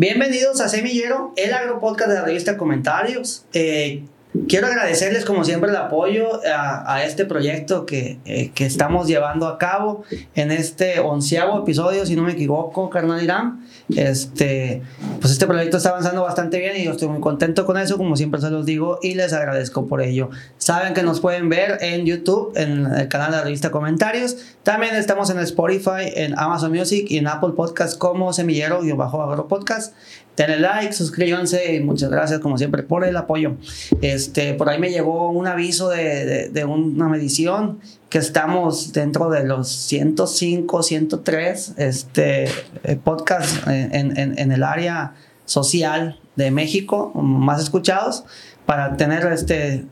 Bienvenidos a Semillero, el agropodcast de la revista Comentarios. Eh, Quiero agradecerles como siempre el apoyo a, este proyecto que, eh, que, estamos llevando a cabo en este onceavo episodio, si no me equivoco, carnal Irán. Este, pues este proyecto está avanzando bastante bien y yo estoy muy contento con eso, como siempre se los digo, y les agradezco por ello. Saben que nos pueden ver en YouTube, en el canal de la revista Comentarios. También estamos en Spotify, en Amazon Music y en Apple Podcast como Semillero y bajo Agro Podcast denle like, suscríbanse y muchas gracias como siempre por el apoyo. Este, por ahí me llegó un aviso de, de, una medición que estamos dentro de los 105, 103 este, eh, podcasts en, en, en el área social de México más escuchados para tener este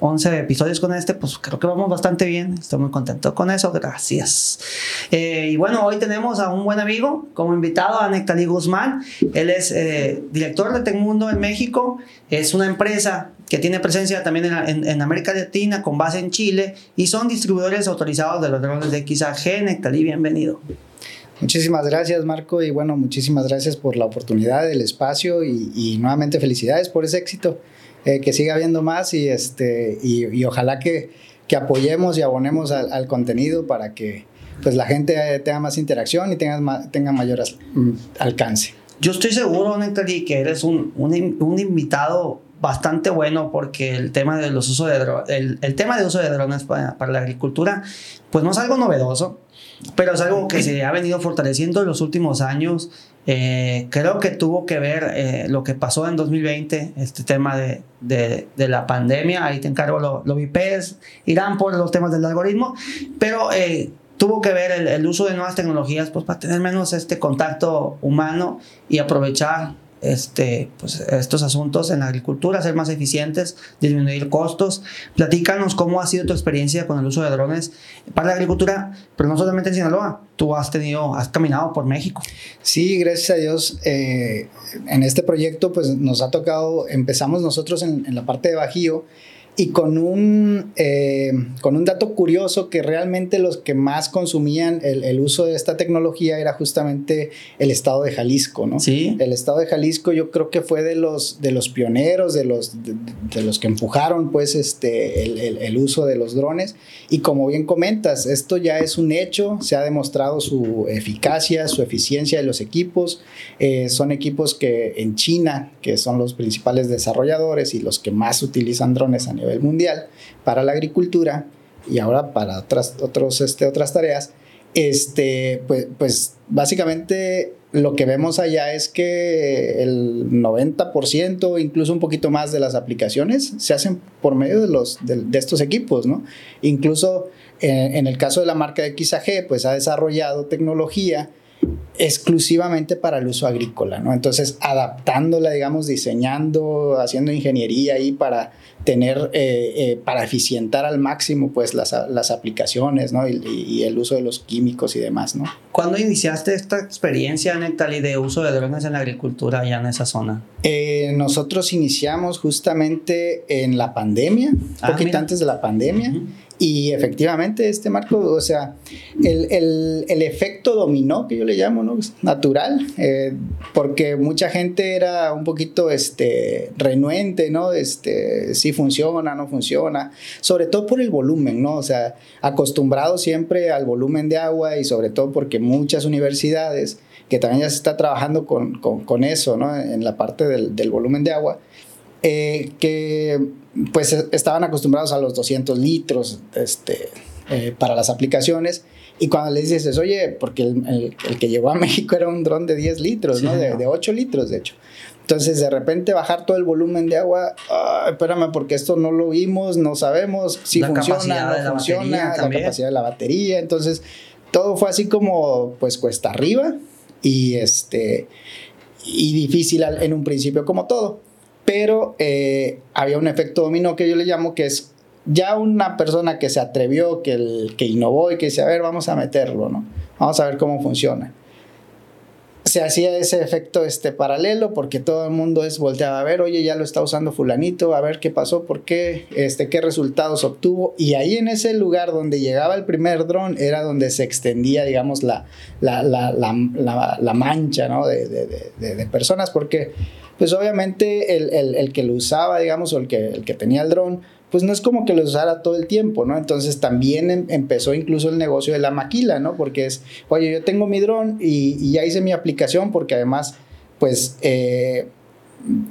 11 eh, episodios con este, pues creo que vamos bastante bien. Estoy muy contento con eso. Gracias. Eh, y bueno, hoy tenemos a un buen amigo como invitado, a Nectalí Guzmán. Él es eh, director de Tecmundo en México. Es una empresa que tiene presencia también en, en, América Latina con base en Chile y son distribuidores autorizados de los drones de XAG. Nectalí, bienvenido. Muchísimas gracias Marco y bueno, muchísimas gracias por la oportunidad, el espacio y nuevamente felicidades por ese éxito. Eh, que siga habiendo más y, este, y, ojalá que, que, apoyemos y abonemos al, contenido para que pues, la gente tenga más interacción y tenga, tenga mayor mm, alcance. Yo estoy seguro, Néctar, que eres un, un, un, invitado bastante bueno porque el tema de los usos de el, el, tema de uso de drones para, para, la agricultura pues no es algo novedoso pero es algo que se ha venido fortaleciendo en los últimos años eh, creo que tuvo que ver eh, lo que pasó en 2020, este tema de, de, de la pandemia, ahí te encargo lo, lo VIPs, irán por los temas del algoritmo, pero eh, tuvo que ver el, el, uso de nuevas tecnologías pues, para tener menos este contacto humano y aprovechar este, pues, estos asuntos en la agricultura, ser más eficientes, disminuir costos. Platícanos cómo ha sido tu experiencia con el uso de drones para la agricultura, pero no solamente en Sinaloa, tú has tenido, has caminado por México. Sí, gracias a Dios. Eh, en este proyecto, pues nos ha tocado, empezamos nosotros en, en la parte de Bajío y con un, eh, con un dato curioso que realmente los que más consumían el, el, uso de esta tecnología era justamente el estado de Jalisco, ¿no? Sí. El estado de Jalisco yo creo que fue de los, de los pioneros, de los, de, de los que empujaron pues este, el, el, el, uso de los drones y como bien comentas, esto ya es un hecho, se ha demostrado su eficacia, su eficiencia de los equipos, eh, son equipos que en China, que son los principales desarrolladores y los que más utilizan drones a nivel mundial para la agricultura y ahora para otras, este, otras tareas, este, pues, pues básicamente lo que vemos allá es que el 90%, incluso un poquito más de las aplicaciones se hacen por medio de, los, de, estos equipos, ¿no? Incluso en, en, el caso de la marca XAG, pues ha desarrollado tecnología exclusivamente para el uso agrícola, ¿no? Entonces, adaptándola, digamos, diseñando, haciendo ingeniería ahí para tener, eh, eh, para eficientar al máximo, pues, las, las aplicaciones, ¿no? Y, y, el uso de los químicos y demás, ¿no? ¿Cuándo iniciaste esta experiencia, Nectali, de uso de drones en la agricultura allá en esa zona? Eh, nosotros iniciamos justamente en la pandemia, un ah, poquito mira. antes de la pandemia. Uh -huh. Y efectivamente, este marco, o sea, el, el, efecto dominó, que yo le llamo, ¿no? Natural, eh, porque mucha gente era un poquito este, renuente, ¿no? Este, si funciona, no funciona, sobre todo por el volumen, ¿no? O sea, acostumbrado siempre al volumen de agua y sobre todo porque muchas universidades, que también ya se está trabajando con, con, con eso, ¿no? En la parte del, del volumen de agua, eh, que pues estaban acostumbrados a los 200 litros este, eh, para las aplicaciones. Y cuando les dices, oye, porque el, el, el, que llegó a México era un dron de 10 litros, sí, ¿no? De, de, 8 litros, de hecho. Entonces, de repente bajar todo el volumen de agua, oh, espérame, porque esto no lo vimos, no sabemos si la funciona, no funciona, la capacidad de la batería. Entonces, todo fue así como, pues, cuesta arriba y, este, y difícil en un principio, como todo pero eh, había un efecto dominó que yo le llamo que es ya una persona que se atrevió, que, el, que innovó y que dice, a ver, vamos a meterlo, ¿no? Vamos a ver cómo funciona. se hacía ese efecto este paralelo porque todo el mundo es volteaba a ver, oye, ya lo está usando fulanito, a ver qué pasó, por qué, este, qué resultados obtuvo. Y ahí en ese lugar donde llegaba el primer dron era donde se extendía, digamos, la, la, la, la mancha ¿no? de, de, de, de, personas, porque pues obviamente el, el, el, que lo usaba, digamos, o el que, el que tenía el dron, pues no es como que lo usara todo el tiempo, ¿no? Entonces también em, empezó incluso el negocio de la maquila, ¿no? Porque es, oye, yo tengo mi dron y, ya hice mi aplicación porque además, pues... Eh,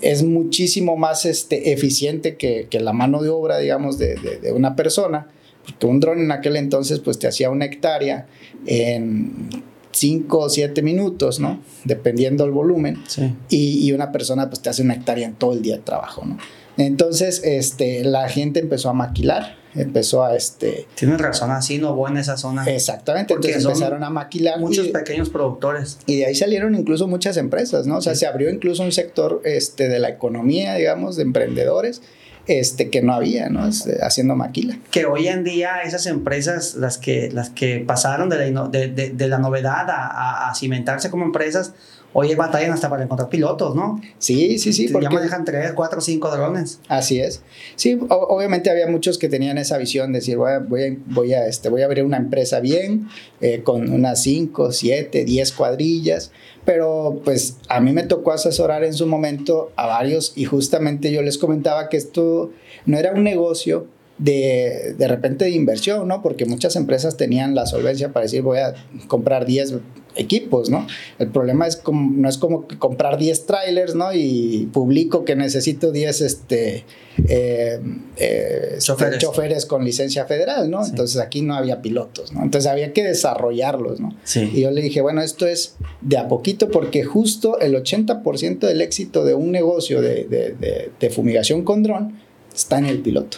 es muchísimo más este, eficiente que, que, la mano de obra, digamos, de, de, de, una persona, porque un dron en aquel entonces pues te hacía una hectárea en 5 o 7 minutos, ¿no? Dependiendo del volumen. Sí. Y, y, una persona pues te hace una hectárea en todo el día de trabajo, ¿no? Entonces, este, la gente empezó a maquilar, empezó a este... Tienes razón, así no hubo en esa zona. Exactamente, Porque entonces empezaron a maquilar. Muchos y, pequeños productores. y de ahí salieron incluso muchas empresas, ¿no? O sea, Sí. se abrió incluso un sector este, de la economía, digamos, de emprendedores, este, que no había, ¿no? Este, haciendo maquila. Que hoy en día esas empresas, las que, las que pasaron de la, ino- de, de- de la novedad a, a- a cimentarse como empresas, hoy batallan hasta para encontrar pilotos, ¿no? Sí, sí, sí, ya porque... manejan 3, 4, 5 drones. Así es. Sí, obviamente había muchos que tenían esa visión de decir, voy a, voy a, voy a, este, voy a abrir una empresa bien, eh, con unas 5, 7, 10 cuadrillas, pero pues a mí me tocó asesorar en su momento a varios y justamente yo les comentaba que esto no era un negocio de, de repente de inversión, ¿no? Porque muchas empresas tenían la solvencia para decir, voy a comprar 10 equipos, ¿no? El problema es como, no es como comprar 10 trailers, ¿no? Y publico que necesito 10 este, eh, eh, Choferes. choferes con licencia federal, ¿no? Sí. Entonces aquí no había pilotos, ¿no? Entonces había que desarrollarlos, ¿no? Y Sí. yo le dije, bueno, esto es de a poquito porque justo el 80% del éxito de un negocio de, de, de, de fumigación con dron está en el piloto.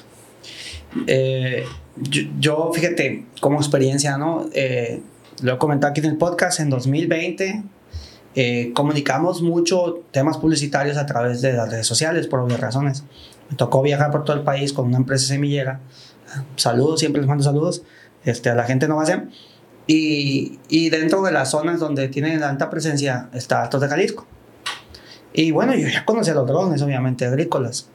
Eh, yo, yo, fíjate, como experiencia, ¿no? Eh, lo he comentado aquí en el podcast, en 2020 eh, comunicamos mucho temas publicitarios a través de las redes sociales, por obvias razones. Me tocó viajar por todo el país con una empresa semillera. Saludos, siempre les mando saludos este, a la gente no base. Y, y dentro de las zonas donde tienen alta presencia está Altos de Jalisco. Y bueno, yo ya conocía los drones, obviamente, agrícolas.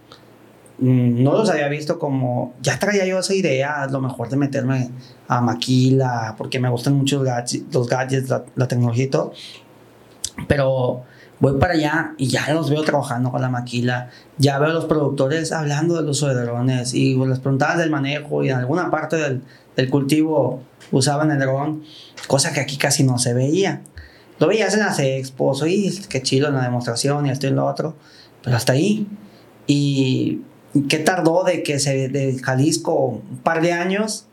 No los había visto como. Ya traía yo esa idea, a lo mejor de meterme a maquila, porque me gustan mucho los gadgets, los la, tecnología y todo. Pero voy para allá y ya los veo trabajando con la maquila. Ya veo a los productores hablando del uso de drones y les preguntaba del manejo y en alguna parte del, cultivo usaban el dron, cosa que aquí casi no se veía. Lo veías en las expos, oye, qué chido en la demostración y esto y lo otro, pero hasta ahí. Y qué tardó de que se de Jalisco un par de años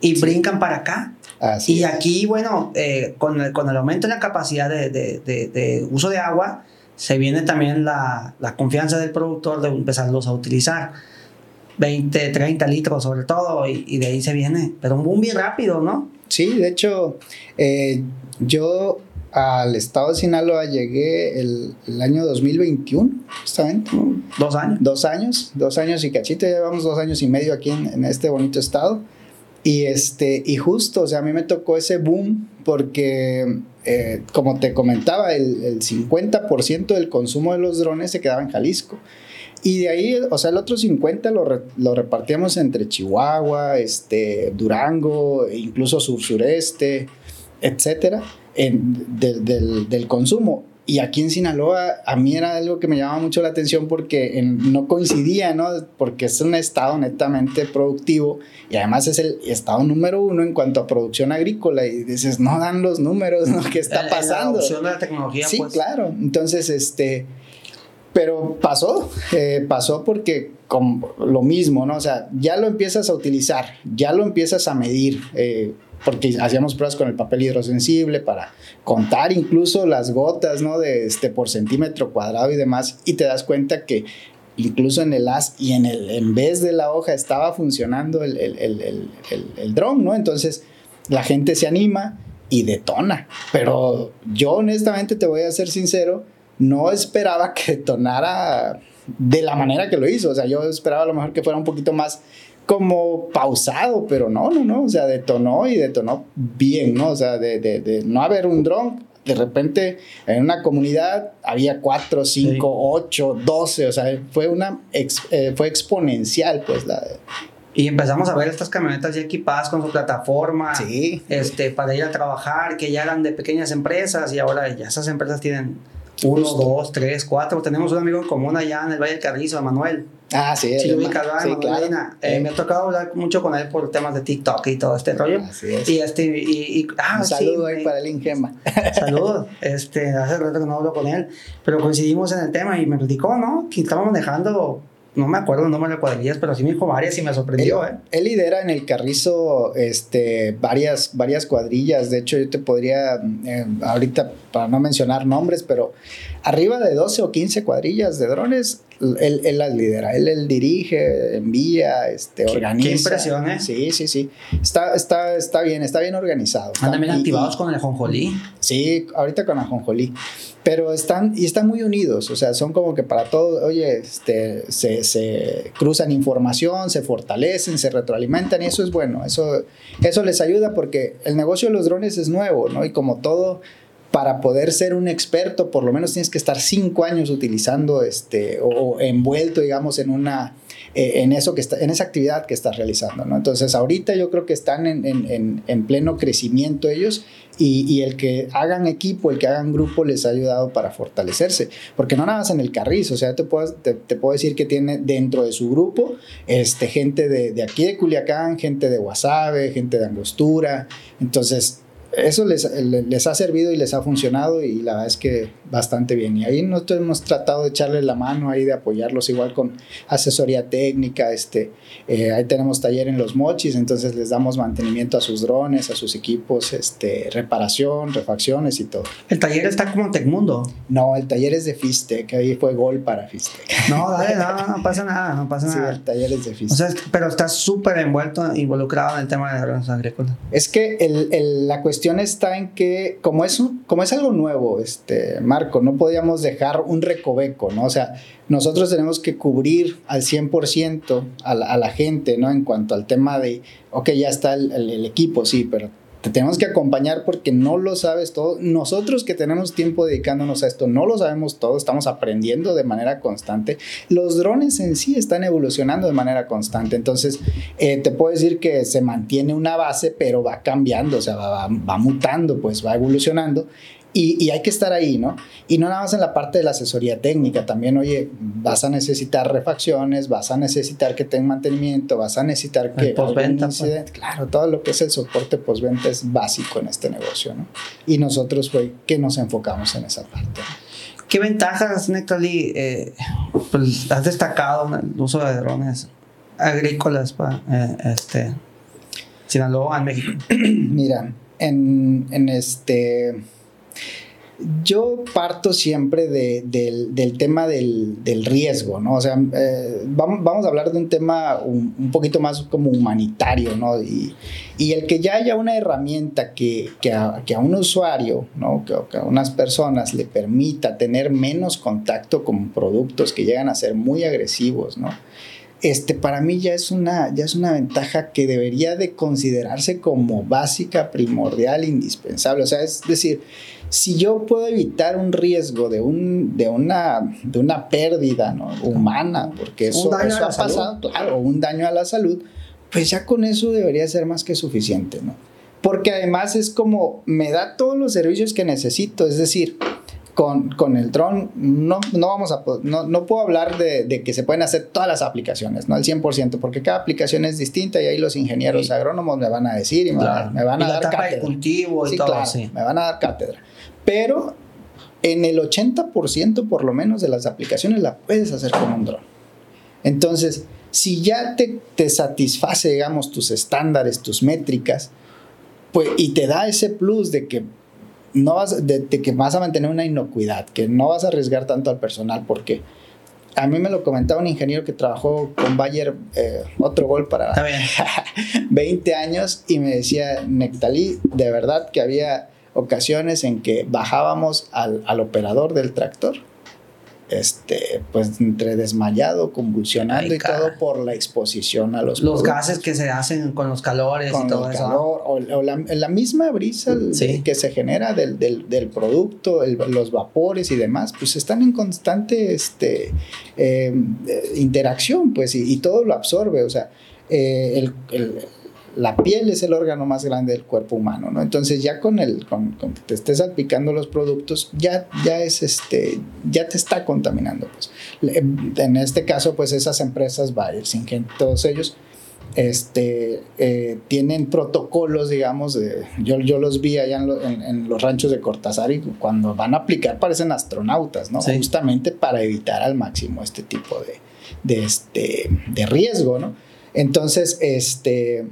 y brincan para acá. Así Y es. aquí, bueno, eh, con, el, con el aumento en la capacidad de, de, de, de uso de agua, se viene también la, la confianza del productor de empezarlos a utilizar. 20, 30 litros sobre todo, y, y de ahí se viene. Pero un boom bien rápido, ¿no? Sí, de hecho, eh, yo al estado de Sinaloa llegué el, el año 2021, justamente. Dos años. Dos años, dos años y cachito, llevamos dos años y medio aquí en, en este bonito estado. Y, este, y justo, o sea, a mí me tocó ese boom porque, eh, como te comentaba, el, el 50% del consumo de los drones se quedaba en Jalisco. Y de ahí, o sea, el otro 50 lo, re- lo repartíamos entre Chihuahua, este, Durango, e incluso sur-sureste, etcétera, en, de- del, del consumo. Y aquí en Sinaloa, a mí era algo que me llamaba mucho la atención porque en- no coincidía, ¿no? Porque es un estado netamente productivo y además es el estado número uno en cuanto a producción agrícola. Y dices, no dan los números, ¿no? ¿Qué está La pasando? de la tecnología, Sí, pues. claro. Entonces, este, pero pasó, eh, pasó porque como lo mismo, ¿no? O sea, ya lo empiezas a utilizar, ya lo empiezas a medir, eh, porque hacíamos pruebas con el papel hidrosensible para contar incluso las gotas, ¿no? De este por centímetro cuadrado y demás, y te das cuenta que incluso en el as y en el en vez de la hoja estaba funcionando el, el, el, el, dron, ¿no? Entonces la gente se anima y detona. Pero yo honestamente te voy a ser sincero, no esperaba que detonara de la manera que lo hizo. O sea, yo esperaba a lo mejor que fuera un poquito más como pausado, pero no, no, no. O sea, detonó y detonó bien, ¿no? O sea, de, de, de no haber un dron de repente en una comunidad había 4, 5, 8, 12, o sea, fue una eh, fue exponencial pues la y empezamos a ver estas camionetas ya equipadas con su plataforma, sí. este, para ir a trabajar, que ya eran de pequeñas empresas y ahora ya esas empresas tienen uno, dos, tres, cuatro. Tenemos un amigo en común allá en el Valle del Carrizo, Manuel. Ah, sí. Sí, sí claro. eh, me ha tocado hablar mucho con él por temas de TikTok y todo este rollo. Así es. Y este, y, y ah, un saludo ahí para el Ingema. Saludos. Este, hace rato que no hablo con él, pero coincidimos en el tema y me platicó, ¿no? Que estamos manejando no me acuerdo el número de cuadrillas, pero sí me dijo varias y me sorprendió. Él, ¿eh? él lidera en el Carrizo este, varias, varias cuadrillas. De hecho, yo te podría, eh, ahorita, para no mencionar nombres, pero arriba de 12 o 15 cuadrillas de drones, él, él las lidera. Él, él dirige, envía, este, organiza. Qué impresión, ¿eh? Sí, sí, sí. Está, está, está bien, está bien organizado. Andan bien activados con el Jonjolí. Sí, ahorita con el Jonjolí pero están y están muy unidos, o sea, son como que para todo, oye, este, se, se, cruzan información, se fortalecen, se retroalimentan y eso es bueno, eso, eso les ayuda porque el negocio de los drones es nuevo, ¿no? Y como todo, para poder ser un experto, por lo menos tienes que estar cinco años utilizando este, o envuelto, digamos, en una eh, en, eso que está, en esa actividad que estás realizando. ¿no? Entonces, ahorita yo creo que están en, en, en pleno crecimiento ellos y, y, el que hagan equipo, el que hagan grupo les ha ayudado para fortalecerse. Porque no nada más en el carrizo, o sea, te puedo, te puedo decir que tiene dentro de su grupo este, gente de, de aquí de Culiacán, gente de Guasave, gente de Angostura. Entonces, eso les, les, ha servido y les ha funcionado y la verdad es que bastante bien. Y ahí nosotros hemos tratado de echarle la mano ahí, de apoyarlos igual con asesoría técnica. Este, eh, ahí tenemos taller en los mochis, entonces les damos mantenimiento a sus drones, a sus equipos, este, reparación, refacciones y todo. ¿El taller está como Tecmundo? No, el taller es de Fistec, ahí fue gol para Fistec. No, dale, no, no pasa nada, no pasa nada. Sí, el taller es de Fistec. O sea, pero estás súper envuelto, involucrado en el tema de drones agrícolas. Es que el, el, la cuestión está en que, como es, como es algo nuevo, este, Marco, no podíamos dejar un recoveco, ¿no? O sea, nosotros tenemos que cubrir al 100% a la, a la gente, ¿no? En cuanto al tema de, ok, ya está el, el equipo, sí, pero te tenemos que acompañar porque no lo sabes todo. Nosotros que tenemos tiempo dedicándonos a esto, no lo sabemos todo, estamos aprendiendo de manera constante. Los drones en sí están evolucionando de manera constante. Entonces, eh, te puedo decir que se mantiene una base, pero va cambiando, o sea, va, va mutando, pues va evolucionando. Y, hay que estar ahí, ¿no? Y no nada más en la parte de la asesoría técnica, también, oye, vas a necesitar refacciones, vas a necesitar que tenga mantenimiento, vas a necesitar que... Postventa. Pues. Claro, todo lo que es el soporte postventa es básico en este negocio, ¿no? Y nosotros fue que nos enfocamos en esa parte. ¿Qué ventajas, Nectali, eh, pues, has destacado en el uso de drones agrícolas para eh, este, Sinaloa, en México? Mira, en, en este yo parto siempre del, tema del, riesgo, ¿no? O sea, eh, vamos, a hablar de un tema un, poquito más como humanitario, ¿no? Y, el que ya haya una herramienta que, a, un usuario, ¿no? Que, que, a unas personas le permita tener menos contacto con productos que llegan a ser muy agresivos, ¿no? este, para mí ya es, una, ya es una ventaja que debería de considerarse como básica, primordial, indispensable. O sea, es decir, si yo puedo evitar un riesgo de, un, de, una, de una pérdida ¿no? humana, porque eso, eso ha pasado, claro, un daño a la salud, pues ya con eso debería ser más que suficiente, ¿no? Porque además es como, me da todos los servicios que necesito, es decir, con, con el dron no, no, vamos a, no, no puedo hablar de, de, que se pueden hacer todas las aplicaciones, no al 100%, porque cada aplicación es distinta y ahí los ingenieros agrónomos me van a decir y me, me van a dar cátedra. cultivo y todo, claro, me van a dar cátedra. Pero en el 80% por lo menos de las aplicaciones la puedes hacer con un dron. Entonces, si ya te, te satisface, digamos, tus estándares, tus métricas, pues, y te da ese plus de que no vas, de, que vas a mantener una inocuidad, que no vas a arriesgar tanto al personal, porque a mí me lo comentaba un ingeniero que trabajó con Bayer, eh, otro gol para 20 años, y me decía, Nectalí, de verdad que había ocasiones en que bajábamos al, al operador del tractor este, pues entre desmayado, convulsionando y todo por la exposición a los Los gases que se hacen con los calores y todo eso. o, la, misma brisa que se genera del, del, producto, los vapores y demás, pues están en constante este, em, interacción, pues, y, todo lo absorbe, o sea, eh, el la piel es el órgano más grande del cuerpo humano, ¿no? Entonces ya con el, con, que te estés salpicando los productos, ya, ya es este, ya te está contaminando, pues. En este caso, pues esas empresas, Bayer, Syngenta, todos ellos, este, eh, tienen protocolos, digamos, de, yo, yo los vi allá en, los ranchos de Cortázar y cuando van a aplicar parecen astronautas, ¿no? Justamente para evitar al máximo este tipo de, de, este, de riesgo, ¿no? Entonces, este,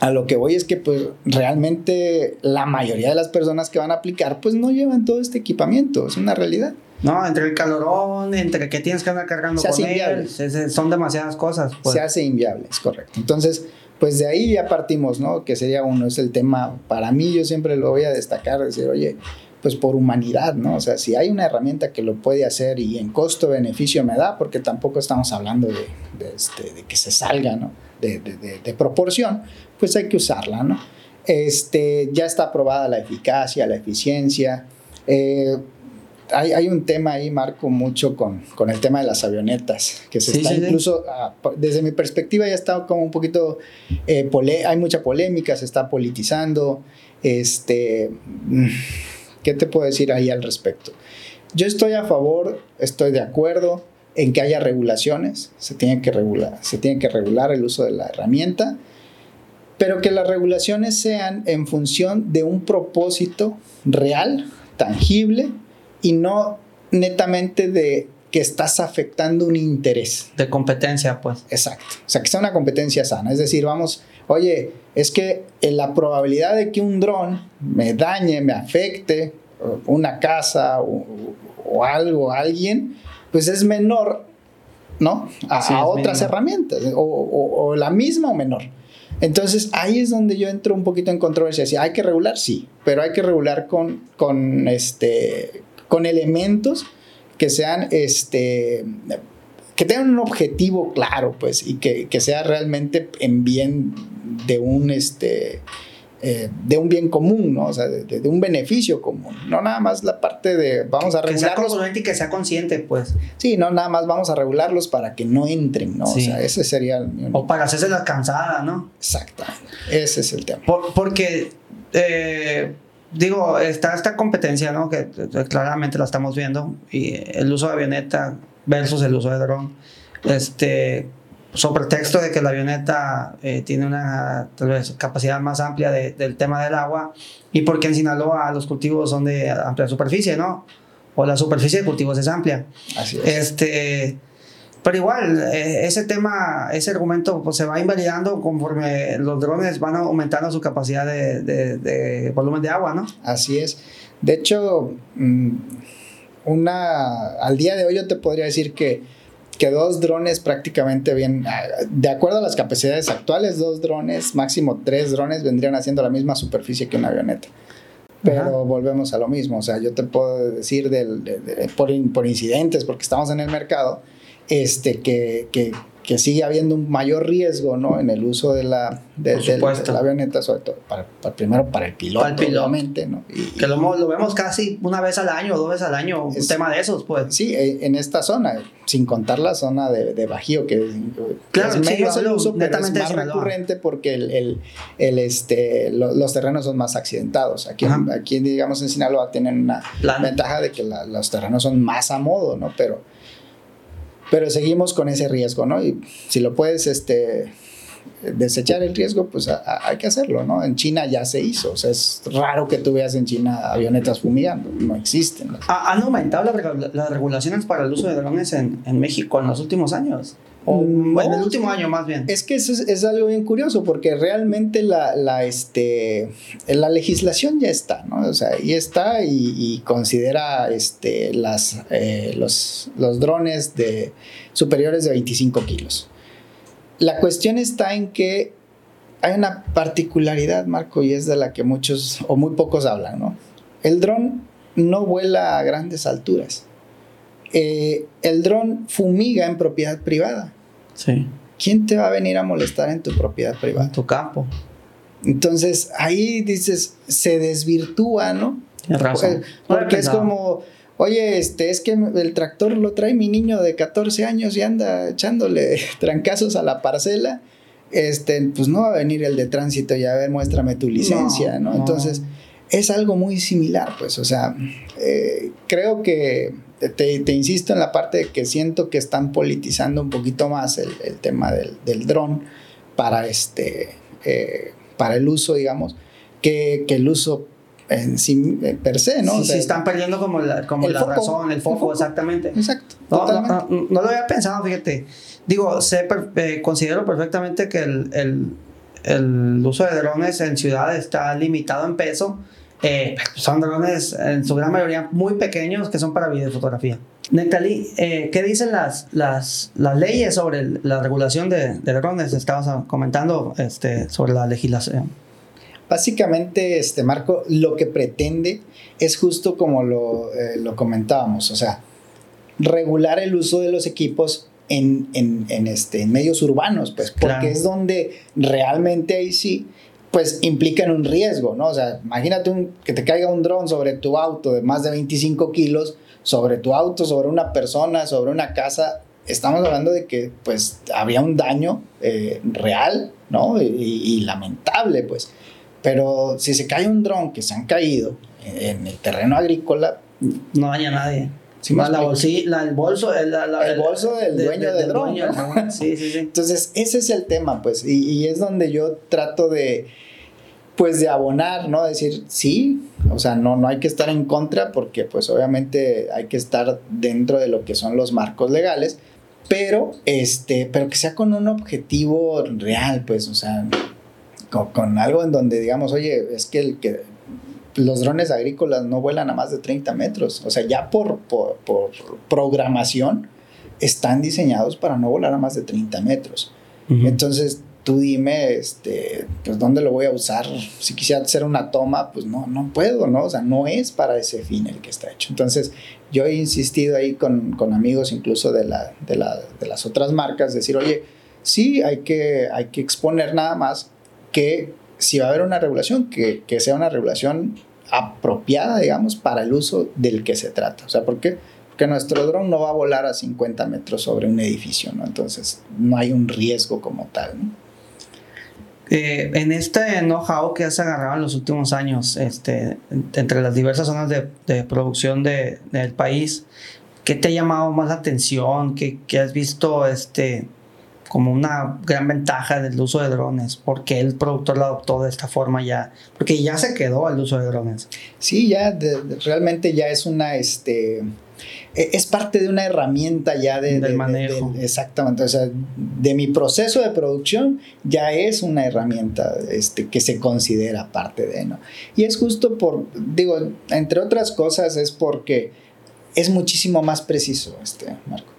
a lo que voy es que pues realmente la mayoría de las personas que van a aplicar pues no llevan todo este equipamiento, es una realidad. No, entre el calorón, entre que tienes que andar cargando con él, son demasiadas cosas. Pues. Se hace inviable, es correcto. Entonces, pues de ahí ya partimos, ¿no? Que sería uno, es el tema, para mí yo siempre lo voy a destacar, decir, oye, pues por humanidad, ¿no? O sea, si hay una herramienta que lo puede hacer y en costo-beneficio me da, porque tampoco estamos hablando de, este, de que se salga, ¿no? De, de, proporción, pues hay que usarla, ¿no? Este, ya está aprobada la eficacia, la eficiencia. Eh, hay, hay, un tema ahí, Marco, mucho con, con, el tema de las avionetas, que se está incluso, ah, desde mi perspectiva ya está como un poquito, eh, hay mucha polémica, se está politizando, este, mm, ¿qué te puedo decir ahí al respecto? Yo estoy a favor, estoy de acuerdo en que haya regulaciones, se tiene que regular, se tiene que regular el uso de la herramienta, pero que las regulaciones sean en función de un propósito real, tangible, y no netamente de que estás afectando un interés. De competencia, pues. Exacto. O sea, que sea una competencia sana. Es decir, vamos, oye, es que la probabilidad de que un dron me dañe, me afecte, una casa o, algo, alguien, pues es menor, ¿no? A, otras herramientas, o, la misma o menor. Entonces ahí es donde yo entro un poquito en controversia. Si hay que regular, sí, pero hay que regular con, con, este, con elementos que sean, este, que tengan un objetivo claro, pues, y que, que sea realmente en bien de un, este, eh, de un bien común, ¿no? O sea, de, un beneficio común. No nada más la parte de vamos a regularlos. Que sea y que sea consciente, pues. Sí, no nada más vamos a regularlos para que no entren, ¿no? O sea, ese sería el, O para hacerse la cansada, ¿no? Exactamente. Ese es el tema. porque, eh, digo, está esta competencia, ¿no? Que claramente la estamos viendo. Y el uso de avioneta versus el uso de dron. Este sobre texto de que la avioneta eh, tiene una capacidad más amplia del tema del agua y porque en Sinaloa los cultivos son de amplia superficie, ¿no? O la superficie de cultivos es amplia. Así es. Este, pero igual, eh, ese tema, ese argumento pues, se va invalidando conforme los drones van aumentando su capacidad de, de, volumen de agua, ¿no? Así es. De hecho, mm, una, al día de hoy yo te podría decir que que dos drones prácticamente bien, ah, de acuerdo a las capacidades actuales, dos drones, máximo tres drones vendrían haciendo la misma superficie que una avioneta. Pero volvemos a lo mismo, o sea, yo te puedo decir del, por, por, incidentes, porque estamos en el mercado, este, que, que, que sigue habiendo un mayor riesgo ¿no? en el uso de la, de, la avioneta, sobre todo para, primero para el piloto, para el obviamente, ¿no? Y, que lo, lo, vemos casi una vez al año, dos veces al año, un tema de esos, pues. Sí, eh, en esta zona, sin contar la zona de, de Bajío, que claro, es menos el uso, pero es más recurrente porque el, el, el este, los terrenos son más accidentados. Aquí, aquí, digamos, en Sinaloa tienen una ventaja de que los terrenos son más a modo, ¿no? Pero pero seguimos con ese riesgo, ¿no? Y si lo puedes este, desechar el riesgo, pues hay que hacerlo, ¿no? En China ya se hizo, o sea, es raro que tú veas en China avionetas fumigando, no existen. ¿Han aumentado las regulaciones para el uso de drones en, en México en los últimos años? O en el último año más bien. Es que eso es, algo bien curioso porque realmente la, la, este, la legislación ya está, ¿no? O sea, y está y, considera este, las, eh, los, los drones de superiores de 25 kilos. La cuestión está en que hay una particularidad, Marco, y es de la que muchos o muy pocos hablan, ¿no? El dron no vuela a grandes alturas eh, el dron fumiga en propiedad privada. Sí. ¿Quién te va a venir a molestar en tu propiedad privada? En tu campo. Entonces ahí dices, se desvirtúa, ¿no? Tienes razón. Porque, es como, oye, este, es que el tractor lo trae mi niño de 14 años y anda echándole trancazos a la parcela. Este, pues no va a venir el de tránsito y a ver, muéstrame tu licencia, ¿no? Entonces, es algo muy similar, pues, o sea, eh, creo que te, insisto en la parte de que siento que están politizando un poquito más el, tema del, del dron para, este, eh, para el uso, digamos, que, que, el uso en sí eh, per se, ¿no? Sí, están perdiendo como la, como la razón, el foco, exactamente. Exacto. No, no, lo había pensado, fíjate. Digo, sé, eh, considero perfectamente que el, el, el uso de drones en ciudades está limitado en peso eh, son drones en su gran mayoría muy pequeños que son para videofotografía. Nectalí, eh, ¿qué dicen las, las, las leyes sobre la regulación de, de drones? Estabas comentando este, sobre la legislación. Básicamente, este Marco, lo que pretende es justo como lo, eh, lo comentábamos, o sea, regular el uso de los equipos en, en, en este, en medios urbanos, pues, porque es donde realmente ahí sí pues implican un riesgo, ¿no? O sea, imagínate que te caiga un dron sobre tu auto de más de 25 kilos, sobre tu auto, sobre una persona, sobre una casa. Estamos hablando de que, pues, había un daño eh, real, ¿no? Y, lamentable, pues. Pero si se cae un dron que se han caído en el terreno agrícola... No daña a nadie. La la, el bolso, el, bolso del dueño del dron. Sí, sí, sí. Entonces, ese es el tema, pues, y, y, es donde yo trato de, pues de abonar, ¿no? Decir, sí, o sea, no, no hay que estar en contra porque pues obviamente hay que estar dentro de lo que son los marcos legales, pero, este, pero que sea con un objetivo real, pues, o sea, con, algo en donde digamos, oye, es que, el, que los drones agrícolas no vuelan a más de 30 metros, o sea, ya por, por, por programación están diseñados para no volar a más de 30 metros. Entonces, tú dime, este, pues dónde lo voy a usar. Si quisiera hacer una toma, pues no, no puedo, ¿no? O sea, no es para ese fin el que está hecho. Entonces, yo he insistido ahí con, con amigos incluso de, la, de, la, de, las otras marcas, decir, oye, sí, hay que, hay que exponer nada más que si va a haber una regulación, que, que sea una regulación apropiada, digamos, para el uso del que se trata. O sea, ¿por qué? que nuestro dron no va a volar a 50 metros sobre un edificio, ¿no? Entonces no hay un riesgo como tal, ¿no? Eh, en este know-how que has agarrado en los últimos años, este, entre las diversas zonas de, producción del país, ¿qué te ha llamado más la atención? ¿Qué, has visto este, como una gran ventaja del uso de drones? ¿Por qué el productor lo adoptó de esta forma ya? Porque ya se quedó el uso de drones. Sí, ya realmente ya es una... Este, e, es parte de una herramienta ya de, del manejo. exactamente, o sea, de mi proceso de producción ya es una herramienta este, que se considera parte de, ¿no? Y es justo por, digo, entre otras cosas es porque es muchísimo más preciso, este, Marco.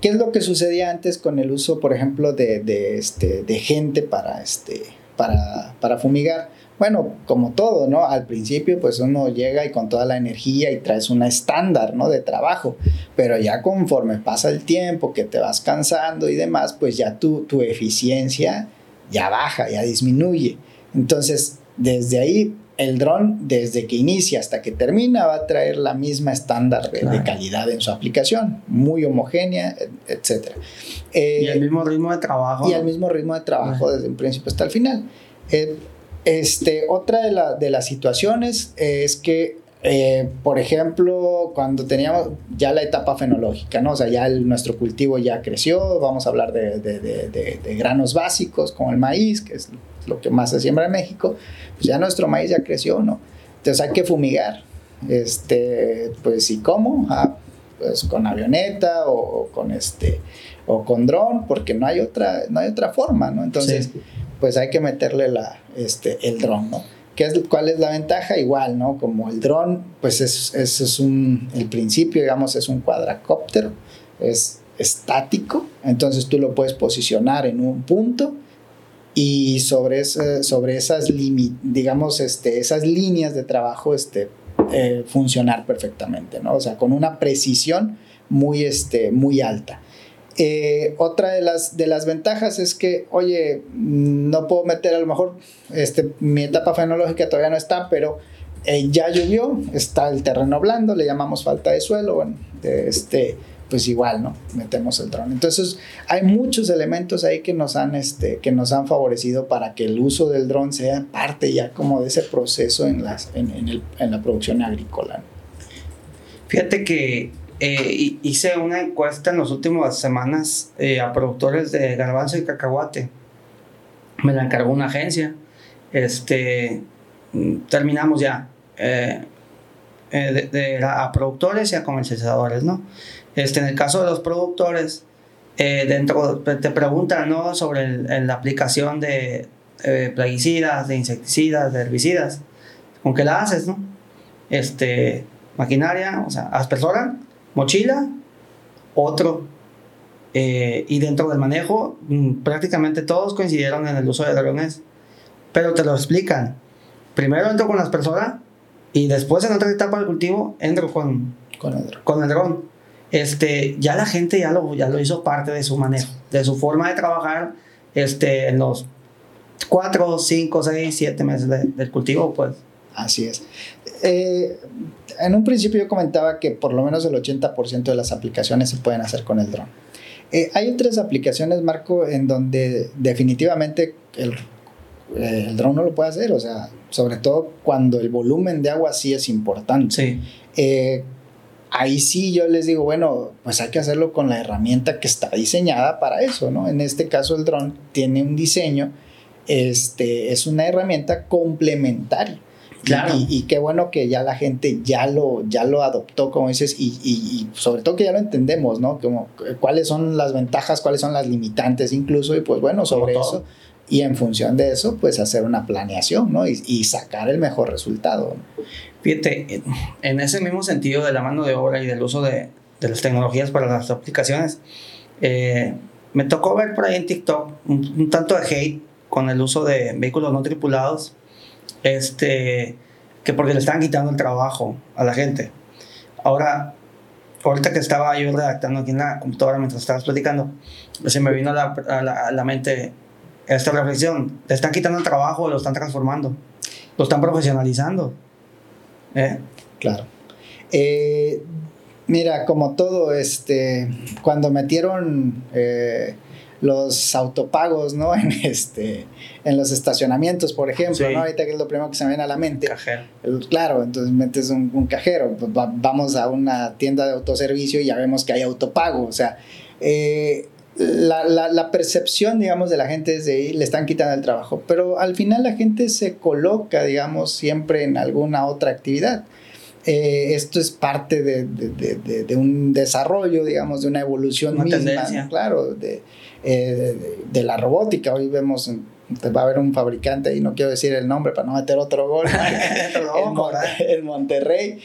¿Qué es lo que sucedía antes con el uso, por ejemplo, de, de, este, de gente para, este, para, para fumigar? bueno, como todo, ¿no? Al principio pues uno llega y con toda la energía y traes una estándar, ¿no? De trabajo, pero ya conforme pasa el tiempo, que te vas cansando y demás, pues ya tu, tu eficiencia ya baja, ya disminuye. Entonces, desde ahí, el dron, desde que inicia hasta que termina, va a traer la misma estándar de, calidad en su aplicación, muy homogénea, etc. y el mismo ritmo de trabajo. Y el mismo ritmo de trabajo desde el principio hasta el final. Eh, este, otra de, de las situaciones es que, eh, por ejemplo, cuando teníamos ya la etapa fenológica, ¿no? O sea, ya nuestro cultivo ya creció, vamos a hablar de, de, de, granos básicos como el maíz, que es lo que más se siembra en México, pues ya nuestro maíz ya creció, ¿no? Entonces hay que fumigar. Este, pues, ¿y cómo? Ah, pues con avioneta o, con este o con dron porque no hay otra no hay otra forma no entonces pues hay que meterle la, este, el dron, ¿no? ¿Qué es, ¿Cuál es la ventaja? Igual, ¿no? Como el dron, pues es, es, es un, el principio, digamos, es un cuadracóptero, es estático, entonces tú lo puedes posicionar en un punto y sobre, ese, sobre esas, digamos, este, esas líneas de trabajo este, eh, funcionar perfectamente, ¿no? O sea, con una precisión muy, este, muy alta. Eh, otra de las, de las ventajas es que, oye, no puedo meter a lo mejor, este, mi etapa fenológica todavía no está, pero eh, ya llovió, está el terreno blando, le llamamos falta de suelo, bueno, este, pues igual, ¿no? Metemos el dron. Entonces, hay muchos elementos ahí que nos han, este, que nos han favorecido para que el uso del dron sea parte ya como de ese proceso en, las, en, el, en la producción agrícola. Fíjate que eh, hice una encuesta en las últimas semanas eh, a productores de garbanzo y cacahuate. Me la encargó una agencia. Este, terminamos ya. Eh, de, a productores y a comercializadores, ¿no? Este, en el caso de los productores, dentro te preguntan, ¿no? Sobre la aplicación de plaguicidas, de insecticidas, de herbicidas. ¿Con qué la haces, no? Este, maquinaria, o sea, aspersora, mochila, otro. Eh, y dentro del manejo, mm, prácticamente todos coincidieron en el uso de drones, pero te lo explican. Primero entro con la aspersora y después en otra etapa del cultivo entro con, con, el, dron. con el dron. Este, ya la gente ya lo, ya lo hizo parte de su manejo, de su forma de trabajar este, en los 4, 5, 6, 7 meses del cultivo, pues. Así es. Eh, en un principio yo comentaba que por lo menos el 80% de las aplicaciones se pueden hacer con el dron. Eh, hay otras aplicaciones, Marco, en donde definitivamente el, eh, el dron no lo puede hacer, o sea, sobre todo cuando el volumen de agua sí es importante. Sí. Eh, ahí sí yo les digo, bueno, pues hay que hacerlo con la herramienta que está diseñada para eso, ¿no? En este caso el dron tiene un diseño, este, es una herramienta complementaria. Claro. Y, qué bueno que ya la gente ya lo, ya lo adoptó, como dices, y, y, sobre todo que ya lo entendemos, ¿no? Como cuáles son las ventajas, cuáles son las limitantes incluso, y pues bueno, sobre eso, y en función de eso, pues hacer una planeación, ¿no? Y, sacar el mejor resultado. Fíjate, en ese mismo sentido de la mano de obra y del uso de, de las tecnologías para las aplicaciones, eh, me tocó ver por ahí en TikTok un tanto de hate con el uso de vehículos no tripulados este, que porque le estaban quitando el trabajo a la gente. Ahora, ahorita que estaba yo redactando aquí en la computadora mientras estabas platicando, se me vino a la, a la, mente esta reflexión. Le están quitando el trabajo, lo están transformando, lo están profesionalizando. ¿Eh? Claro. Eh, mira, como todo, este, cuando metieron... Eh, los autopagos, ¿no? En, este, en los estacionamientos, por ejemplo, ¿no? Ahorita que es lo primero que se me viene a la mente. Cajero. Claro, entonces metes un, cajero, vamos a una tienda de autoservicio y ya vemos que hay autopago, o sea, eh, la, la, percepción, digamos, de la gente es de ahí, le están quitando el trabajo, pero al final la gente se coloca, digamos, siempre en alguna otra actividad. Eh, esto es parte de, de, de, un desarrollo, digamos, de una evolución una misma, tendencia. claro, de, eh, de, la robótica. Hoy vemos, va a haber un fabricante, y no quiero decir el nombre para no meter otro gol, el, Monterrey,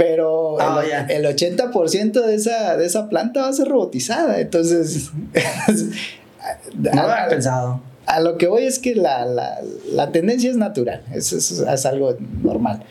pero oh, el, 80% de esa, de esa planta va a ser robotizada. Entonces, no lo había pensado. A lo que voy es que la, la, la tendencia es natural, es, es, es algo normal.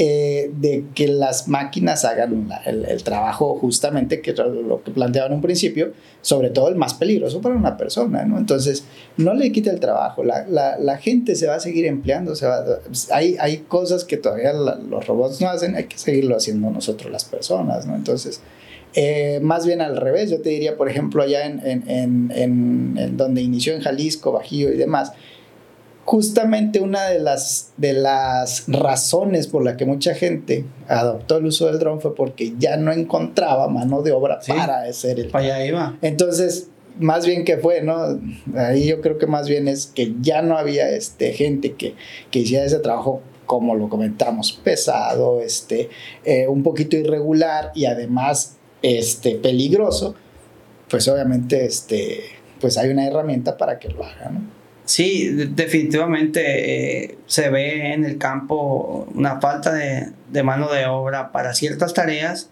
Eh, de que las máquinas hagan el, trabajo justamente que lo que planteaba en un principio, sobre todo el más peligroso para una persona, ¿no? Entonces, no le quite el trabajo, la, la, gente se va a seguir empleando, se va, hay, hay cosas que todavía los robots no hacen, hay que seguirlo haciendo nosotros las personas, ¿no? Entonces, eh, más bien al revés, yo te diría, por ejemplo, allá en, en, en donde inició en Jalisco, Bajío y demás, justamente una de las, de las razones por la que mucha gente adoptó el uso del dron fue porque ya no encontraba mano de obra para hacer el... Para allá iba. Entonces, más bien que fue, ¿no? Ahí yo creo que más bien es que ya no había este, gente que, que hiciera ese trabajo como lo comentamos, pesado, este, eh, un poquito irregular y además este, peligroso, pues obviamente este, pues hay una herramienta para que lo haga, ¿no? Sí, definitivamente eh, se ve en el campo una falta de, mano de obra para ciertas tareas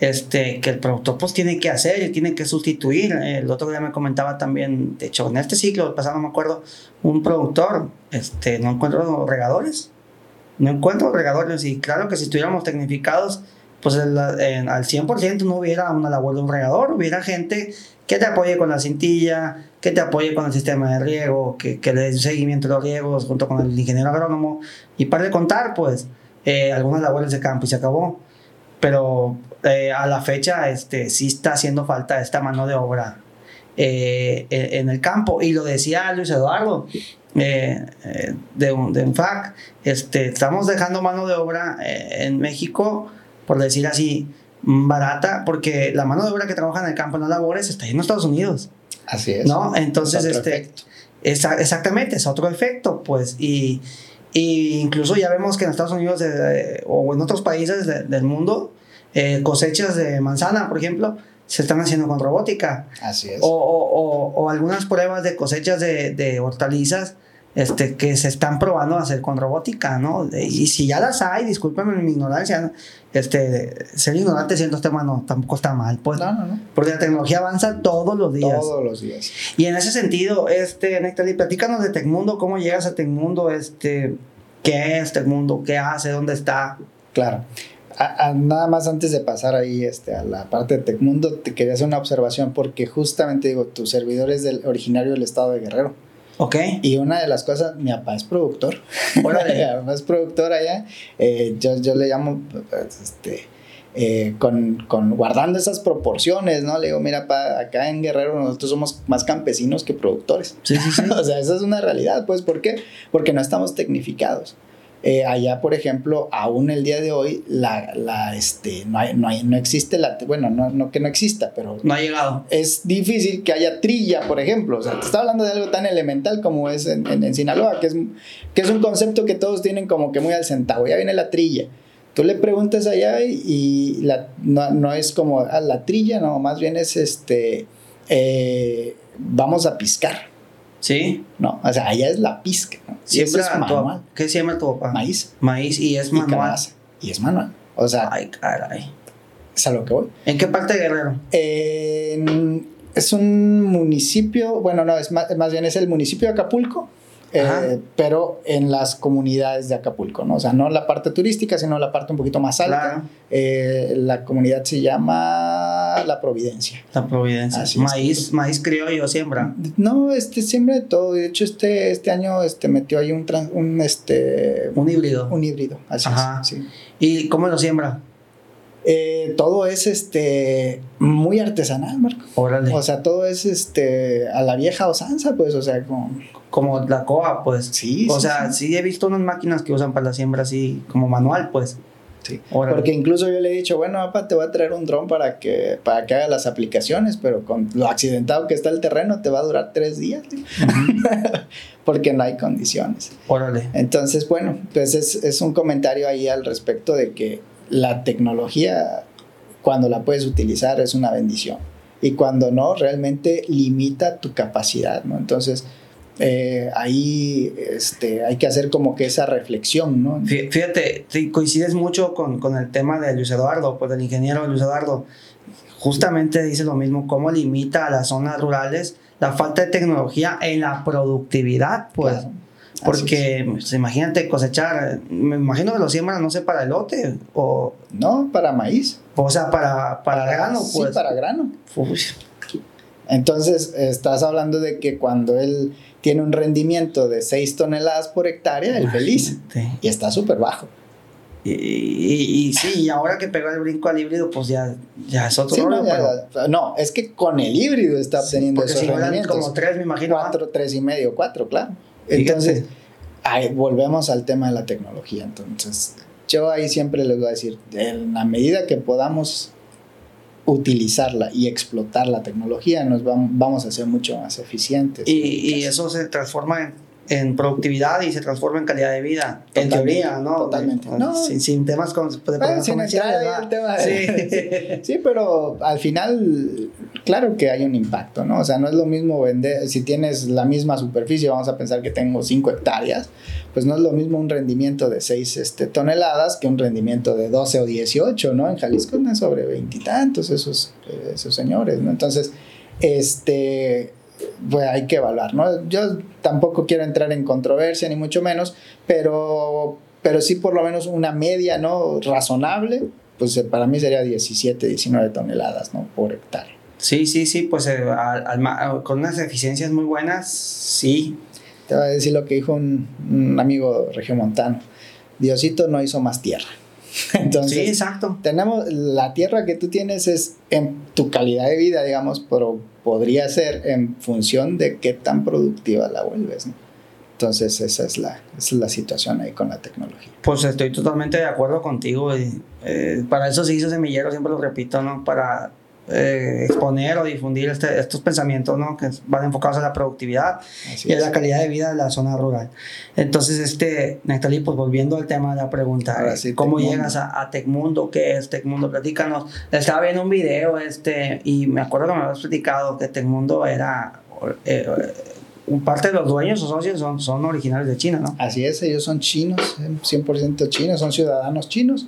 este, que el productor pues tiene que hacer y tiene que sustituir. El otro día me comentaba también, de hecho en este ciclo pasado me acuerdo, un productor, este, no encuentro regadores, no encuentro regadores y claro que si estuviéramos tecnificados pues al 100% no hubiera una labor de un regador, hubiera gente que te apoye con la cintilla, que te apoye con el sistema de riego, que, que le dé seguimiento de los riegos junto con el ingeniero agrónomo y para de contar, pues, eh, algunas labores de campo y se acabó. Pero eh, a la fecha este, sí está haciendo falta esta mano de obra eh, en el campo. Y lo decía Luis Eduardo de, de UNFAC, este, estamos dejando mano de obra en México, por decir así, barata, porque la mano de obra que trabaja en el campo en las labores está a Estados Unidos. Así es. ¿No? Entonces, este. exactamente, es otro efecto, pues. Y, y, incluso ya vemos que en Estados Unidos o en otros países del mundo, eh, cosechas de manzana, por ejemplo, se están haciendo con robótica. Así es. O, o, o algunas pruebas de cosechas de, de hortalizas este, que se están probando a hacer con robótica, ¿no? Y si ya las hay, discúlpenme mi ignorancia, este, ser ignorante siendo este tema no, tampoco está mal, pues. No, no, no. Porque la tecnología avanza todos los días. Todos los días. Y en ese sentido, este, Nectali, platícanos de Tecmundo, cómo llegas a Tecmundo, este, qué es Tecmundo, qué hace, dónde está. Claro. nada más antes de pasar ahí este, a la parte de Tecmundo, te quería hacer una observación porque justamente digo, tu servidor es del originario del estado de Guerrero. Ok. Y una de las cosas, mi papá es productor. Órale. mi papá es productor allá. Eh, yo, yo le llamo, este, eh, con, con, guardando esas proporciones, ¿no? Le digo, mira, pa, acá en Guerrero nosotros somos más campesinos que productores. Sí, sí, sí. o sea, esa es una realidad, pues, ¿por qué? Porque no estamos tecnificados. Eh, allá, por ejemplo, aún el día de hoy, la, la, este, no, hay, no, hay, no existe la, bueno, no, no que no exista, pero... No ha llegado. Es difícil que haya trilla, por ejemplo. O sea, te está hablando de algo tan elemental como es en, en, Sinaloa, que es, que es un concepto que todos tienen como que muy al centavo. Ya viene la trilla. Tú le preguntas allá y, la, no, no, es como a ah, la trilla, no, más bien es este, eh, vamos a piscar. Sí. No, o sea, allá es la pizca, ¿no? Siempre es manual. ¿Qué se llama tu papá? Maíz. Maíz y es manual. Y, es manual. O sea. Ay, caray. Es a lo que voy. ¿En qué parte de Guerrero? es un municipio, bueno, no, es más, más bien es el municipio de Acapulco eh, pero en las comunidades de Acapulco, ¿no? O sea, no la parte turística, sino la parte un poquito más alta. Eh, la comunidad se llama La Providencia. La Providencia. maíz, maíz criollo siembra. No, este siembra de todo. De hecho, este, este año este, metió ahí un, un, este, un híbrido. Un híbrido, así es. Sí. ¿Y cómo lo siembra? Eh, todo es este muy artesanal, Marco. Órale. O sea, todo es este a la vieja usanza, pues, o sea, como como la coa, pues. Sí. O sea, sí. he visto unas máquinas que usan para la siembra así como manual, pues. Sí. Porque incluso yo le he dicho, bueno, papá, te voy a traer un dron para que, para que haga las aplicaciones, pero con lo accidentado que está el terreno te va a durar tres días. Porque no hay condiciones. Órale. Entonces, bueno, pues es, es un comentario ahí al respecto de que la tecnología, cuando la puedes utilizar, es una bendición. Y cuando no, realmente limita tu capacidad, ¿no? Entonces, eh, ahí este, hay que hacer como que esa reflexión, ¿no? Fíjate, coincides mucho con, con, el tema de Luis Eduardo, pues del ingeniero Luis Eduardo. Justamente dice lo mismo, cómo limita a las zonas rurales la falta de tecnología en la productividad, pues. Porque pues, imagínate cosechar, me imagino que lo siembran, no sé, para elote o... No, para maíz. O sea, para, para, grano, pues. Sí, para grano. Entonces, estás hablando de que cuando él tiene un rendimiento de 6 toneladas por hectárea, el feliz. Y está súper bajo. Y, y, sí, ahora que pegó el brinco al híbrido, pues ya, ya es otro no, es que con el híbrido está obteniendo esos si rendimientos. como 3, me imagino. 4, 3 y medio, 4, claro. Entonces, ahí, volvemos al tema de la tecnología. Entonces, yo ahí siempre les voy a decir, en la medida que podamos utilizarla y explotar la tecnología, nos vamos a ser mucho más eficientes. Y, y eso se transforma en en productividad y se transforma en calidad de vida. en teoría, ¿no? Totalmente. sin, sin, temas con, de bueno, sin entrar tema sí. sí. pero al final, claro que hay un impacto, ¿no? O sea, no es lo mismo vender, si tienes la misma superficie, vamos a pensar que tengo 5 hectáreas, pues no es lo mismo un rendimiento de 6 este, toneladas que un rendimiento de 12 o 18, ¿no? En Jalisco están sobre veintitantos esos, esos señores, ¿no? Entonces, este pues hay que evaluar, ¿no? Yo tampoco quiero entrar en controversia, ni mucho menos, pero, pero sí por lo menos una media, ¿no? Razonable pues eh, para mí sería 17, 19 toneladas, ¿no? Por hectárea. Sí, sí, sí, pues eh, con unas eficiencias muy buenas, sí. Te voy a decir lo que dijo un, un amigo regiomontano. Diosito no hizo más tierra. Entonces, sí, exacto. Tenemos, la tierra que tú tienes es en tu calidad de vida, digamos, pero podría ser en función de qué tan productiva la vuelves. Entonces esa es la, es la situación ahí con la tecnología. Pues estoy totalmente de acuerdo contigo. Eh, para eso se hizo semillero, siempre lo repito, ¿no? Para eh, exponer o difundir este, estos pensamientos ¿no? que van enfocados a la productividad y a la calidad de vida de la zona rural. Entonces, este, Nectalí, pues volviendo al tema de la pregunta, ¿cómo llegas a, a, Tecmundo? ¿Qué es Tecmundo? Platícanos. Estaba viendo un video este, y me acuerdo que me habías platicado que Tecmundo era... Eh, parte de los dueños o socios son, son originales de China, ¿no? Así es, ellos son chinos, 100% chinos, son ciudadanos chinos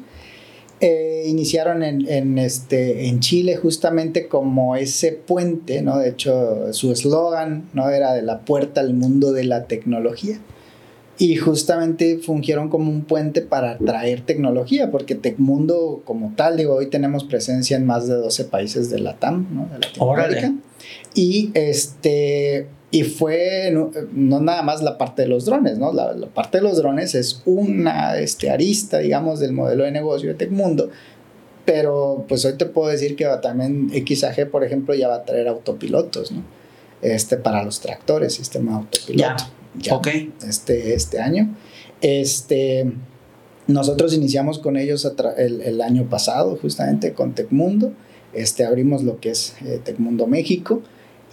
eh, iniciaron en, en, este, en Chile justamente como ese puente, ¿no? De hecho, su eslogan, ¿no? Era de la puerta al mundo de la tecnología. Y justamente fungieron como un puente para traer tecnología, porque Tecmundo como tal, digo, hoy tenemos presencia en más de 12 países de la TAM, ¿no? De Latinoamérica. Y este, y fue no, nada más la parte de los drones, ¿no? La, parte de los drones es una este, arista, digamos, del modelo de negocio de Tecmundo. Pero pues hoy te puedo decir que también XAG, por ejemplo, ya va a traer autopilotos, ¿no? Este, para los tractores, sistema autopiloto. Ya, ok. Este, este año. Este, nosotros iniciamos con ellos el, el, año pasado, justamente con Tecmundo. Este, abrimos lo que es eh, Tecmundo México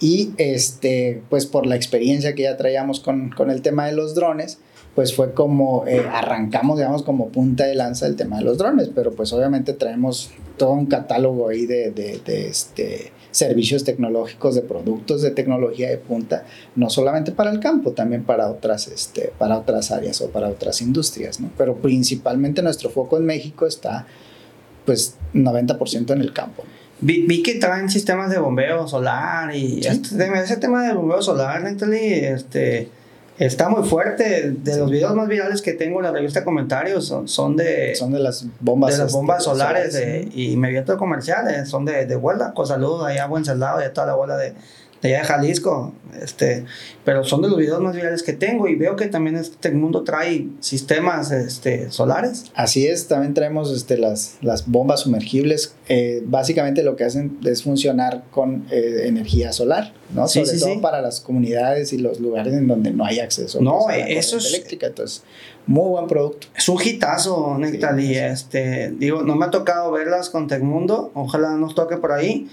y este, pues por la experiencia que ya traíamos con, con el tema de los drones, pues fue como eh, arrancamos, digamos, como punta de lanza el tema de los drones, pero pues obviamente traemos todo un catálogo ahí de, de, de este, servicios tecnológicos, de productos de tecnología de punta, no solamente para el campo, también para otras, este, para otras áreas o para otras industrias, ¿no? Pero principalmente nuestro foco en México está, pues, 90% en el campo. Vi, vi, que traen sistemas de bombeo solar y este, ese tema de bombeo solar, este, está muy fuerte. De los videos más virales que tengo en la revista Comentarios son, son de... Son de las bombas, de las bombas este, solares, y me viento comerciales, son de, de Huelva, con saludos allá a Buen Soldado y a toda la bola de, de allá de Jalisco, este, pero son de los videos más virales que tengo y veo que también este mundo trae sistemas este, solares. Así es, también traemos este, las, las bombas sumergibles, eh, básicamente lo que hacen es funcionar con eh, energía solar, ¿no? Sobre todo para las comunidades y los lugares en donde no hay acceso no, a la eso es eléctrica, entonces muy buen producto. Es un hitazo, Nectalí. este, digo, no me ha tocado verlas con Tecmundo, ojalá nos toque por ahí.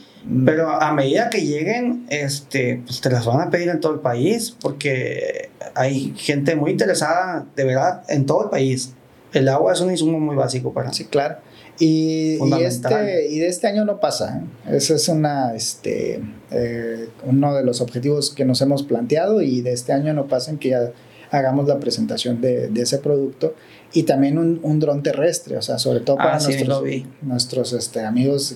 Pero a medida que lleguen, este, pues te las van a pedir en todo el país, porque hay gente muy interesada, de verdad, en todo el país. El agua es un insumo muy básico para. Sí, claro. Y, y, este, y de este año no pasa. ¿eh? Ese es una, este, eh, uno de los objetivos que nos hemos planteado y de este año no pasa en que ya hagamos la presentación de, de ese producto y también un, un dron terrestre, o sea, sobre todo para ah, nuestros, nuestros este, amigos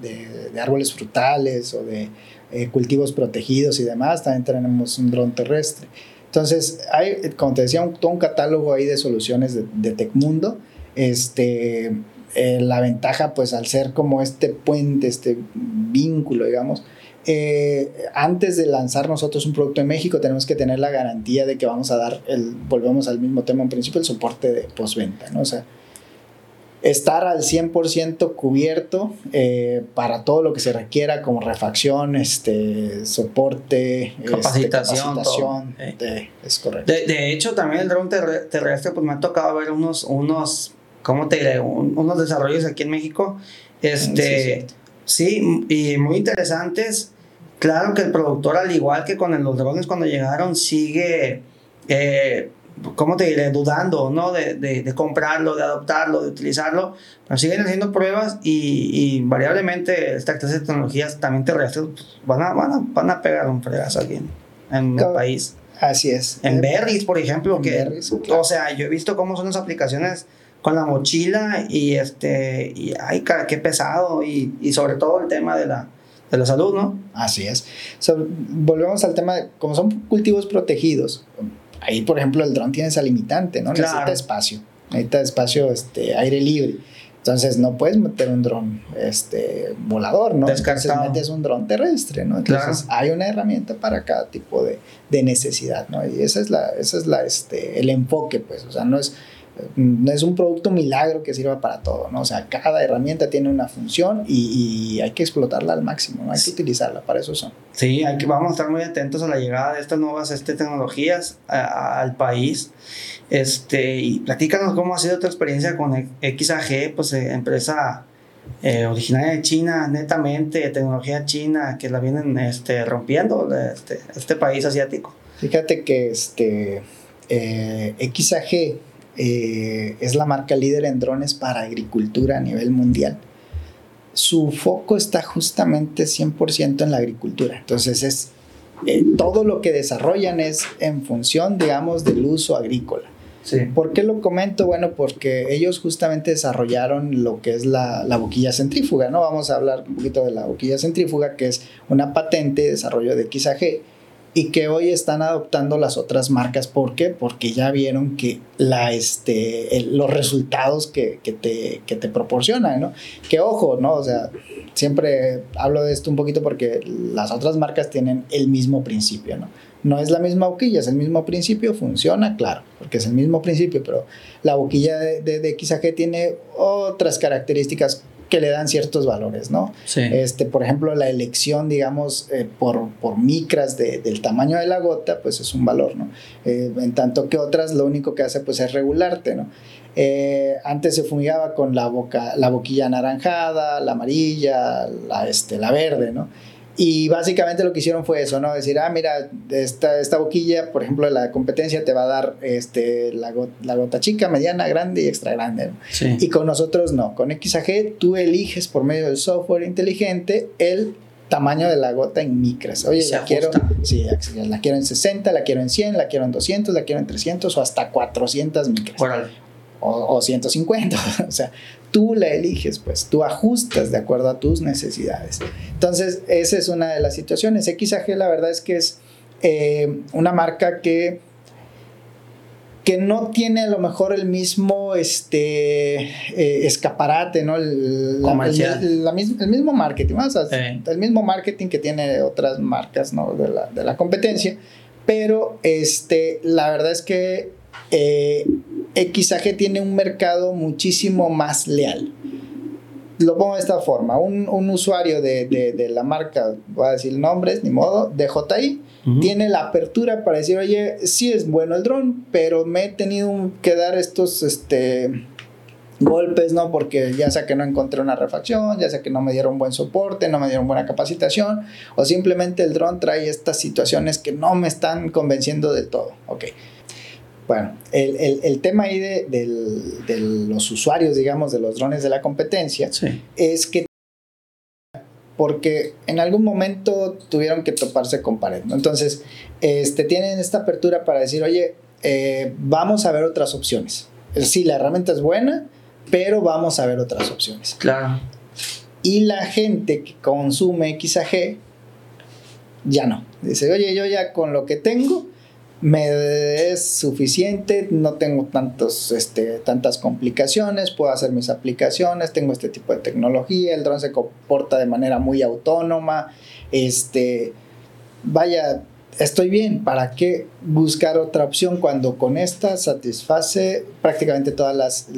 de, árboles frutales o de eh, cultivos protegidos y demás, también tenemos un dron terrestre. Entonces, hay, como te decía, un, todo un catálogo ahí de soluciones de, de Tecmundo. Este, eh, la ventaja, pues al ser como este puente, este vínculo, digamos, eh, antes de lanzar nosotros un producto en México, tenemos que tener la garantía de que vamos a dar, el, volvemos al mismo tema en principio, el soporte de postventa, ¿no? O sea, estar al 100% cubierto eh, para todo lo que se requiera como refacción, este, soporte, este, capacitación. es correcto. De, hecho, también el drone terrestre, pues me ha tocado ver unos, unos ¿cómo te diré? unos desarrollos aquí en México. Este, sí, y muy interesantes Claro que el productor, al igual que con los drones cuando llegaron, sigue, eh, ¿cómo te diré? Dudando, ¿no? De, de, comprarlo, de adoptarlo, de utilizarlo. Pero siguen haciendo pruebas y, variablemente estas clase de tecnologías también terrestres pues, van, a, van, a, van a pegar un fregazo aquí en, el país. Así es. En Berries, por ejemplo, que, o sea, yo he visto cómo son las aplicaciones con la mochila y este, y ay, qué pesado y, y sobre todo el tema de la, de la salud, ¿no? Así es. volvemos al tema de, como son cultivos protegidos, ahí por ejemplo el dron tiene esa limitante, ¿no? Necesita espacio, necesita espacio, este, aire libre. Entonces no puedes meter un dron este, volador, ¿no? Entonces metes un dron terrestre, ¿no? Entonces hay una herramienta para cada tipo de, de, necesidad, ¿no? Y esa es la, esa es la, este, el enfoque, pues, o sea, no es es un producto milagro que sirva para todo, ¿no? O sea, cada herramienta tiene una función y, hay que explotarla al máximo, ¿no? Hay que utilizarla, para eso son. Sí, hay que, vamos a estar muy atentos a la llegada de estas nuevas este, tecnologías al país. Este, y platícanos cómo ha sido tu experiencia con XAG, pues eh, empresa eh, originaria de China, netamente, tecnología china, que la vienen este, rompiendo este, este país asiático. Fíjate que este, eh, XAG eh, es la marca líder en drones para agricultura a nivel mundial. Su foco está justamente 100% en la agricultura. Entonces es eh, todo lo que desarrollan es en función, digamos, del uso agrícola. ¿Por qué lo comento? Bueno, porque ellos justamente desarrollaron lo que es la, la, boquilla centrífuga, ¿no? Vamos a hablar un poquito de la boquilla centrífuga, que es una patente de desarrollo de XAG y que hoy están adoptando las otras marcas. ¿Por qué? Porque ya vieron que la, este, los resultados que, que, te, que te proporcionan, ¿no? Que ojo, ¿no? O sea, siempre hablo de esto un poquito porque las otras marcas tienen el mismo principio, ¿no? No es la misma boquilla, es el mismo principio, funciona, claro, porque es el mismo principio, pero la boquilla de, de, de XAG tiene otras características que le dan ciertos valores, ¿no? Sí. Este, por ejemplo, la elección, digamos, eh, por, por, micras de, del tamaño de la gota, pues es un valor, ¿no? Eh, en tanto que otras lo único que hace, pues es regularte, ¿no? Eh, antes se fumigaba con la, boca, la boquilla anaranjada, la amarilla, la, este, la verde, ¿no? Y básicamente lo que hicieron fue eso, ¿no? Decir, ah, mira, esta, esta boquilla, por ejemplo, la competencia te va a dar este, la, gota chica, mediana, grande y extra grande. Y con nosotros no. Con XAG tú eliges por medio del software inteligente el tamaño de la gota en micras. Oye, la quiero, sí, la quiero en 60, la quiero en 100, la quiero en 200, la quiero en 300 o hasta 400 micras. O, o 150. o sea, tú la eliges, pues tú ajustas de acuerdo a tus necesidades. Entonces, esa es una de las situaciones. XAG la verdad es que es eh, una marca que que no tiene a lo mejor el mismo este, eh, escaparate, ¿no? El, el, mismo marketing, el mismo marketing que tiene otras marcas ¿no? de, la, de la competencia, pero este, la verdad es que eh, XAG tiene un mercado muchísimo más leal. Lo pongo de esta forma, un, usuario de, la marca, voy a decir nombres, ni modo, de JI, tiene la apertura para decir, oye, sí es bueno el dron, pero me he tenido que dar estos este, golpes, ¿no? Porque ya sea que no encontré una refacción, ya sea que no me dieron buen soporte, no me dieron buena capacitación, o simplemente el dron trae estas situaciones que no me están convenciendo del todo. Ok. Bueno, el, tema ahí de, los usuarios, digamos, de los drones de la competencia, es que porque en algún momento tuvieron que toparse con pared, Entonces, este, tienen esta apertura para decir, oye, eh, vamos a ver otras opciones. Sí, la herramienta es buena, pero vamos a ver otras opciones. Claro. Y la gente que consume XAG, ya no. Dice, oye, yo ya con lo que tengo, me es suficiente, no tengo tantos, este, tantas complicaciones, puedo hacer mis aplicaciones, tengo este tipo de tecnología, el dron se comporta de manera muy autónoma, este, vaya, estoy bien, ¿para qué buscar otra opción cuando con esta satisface prácticamente todas las,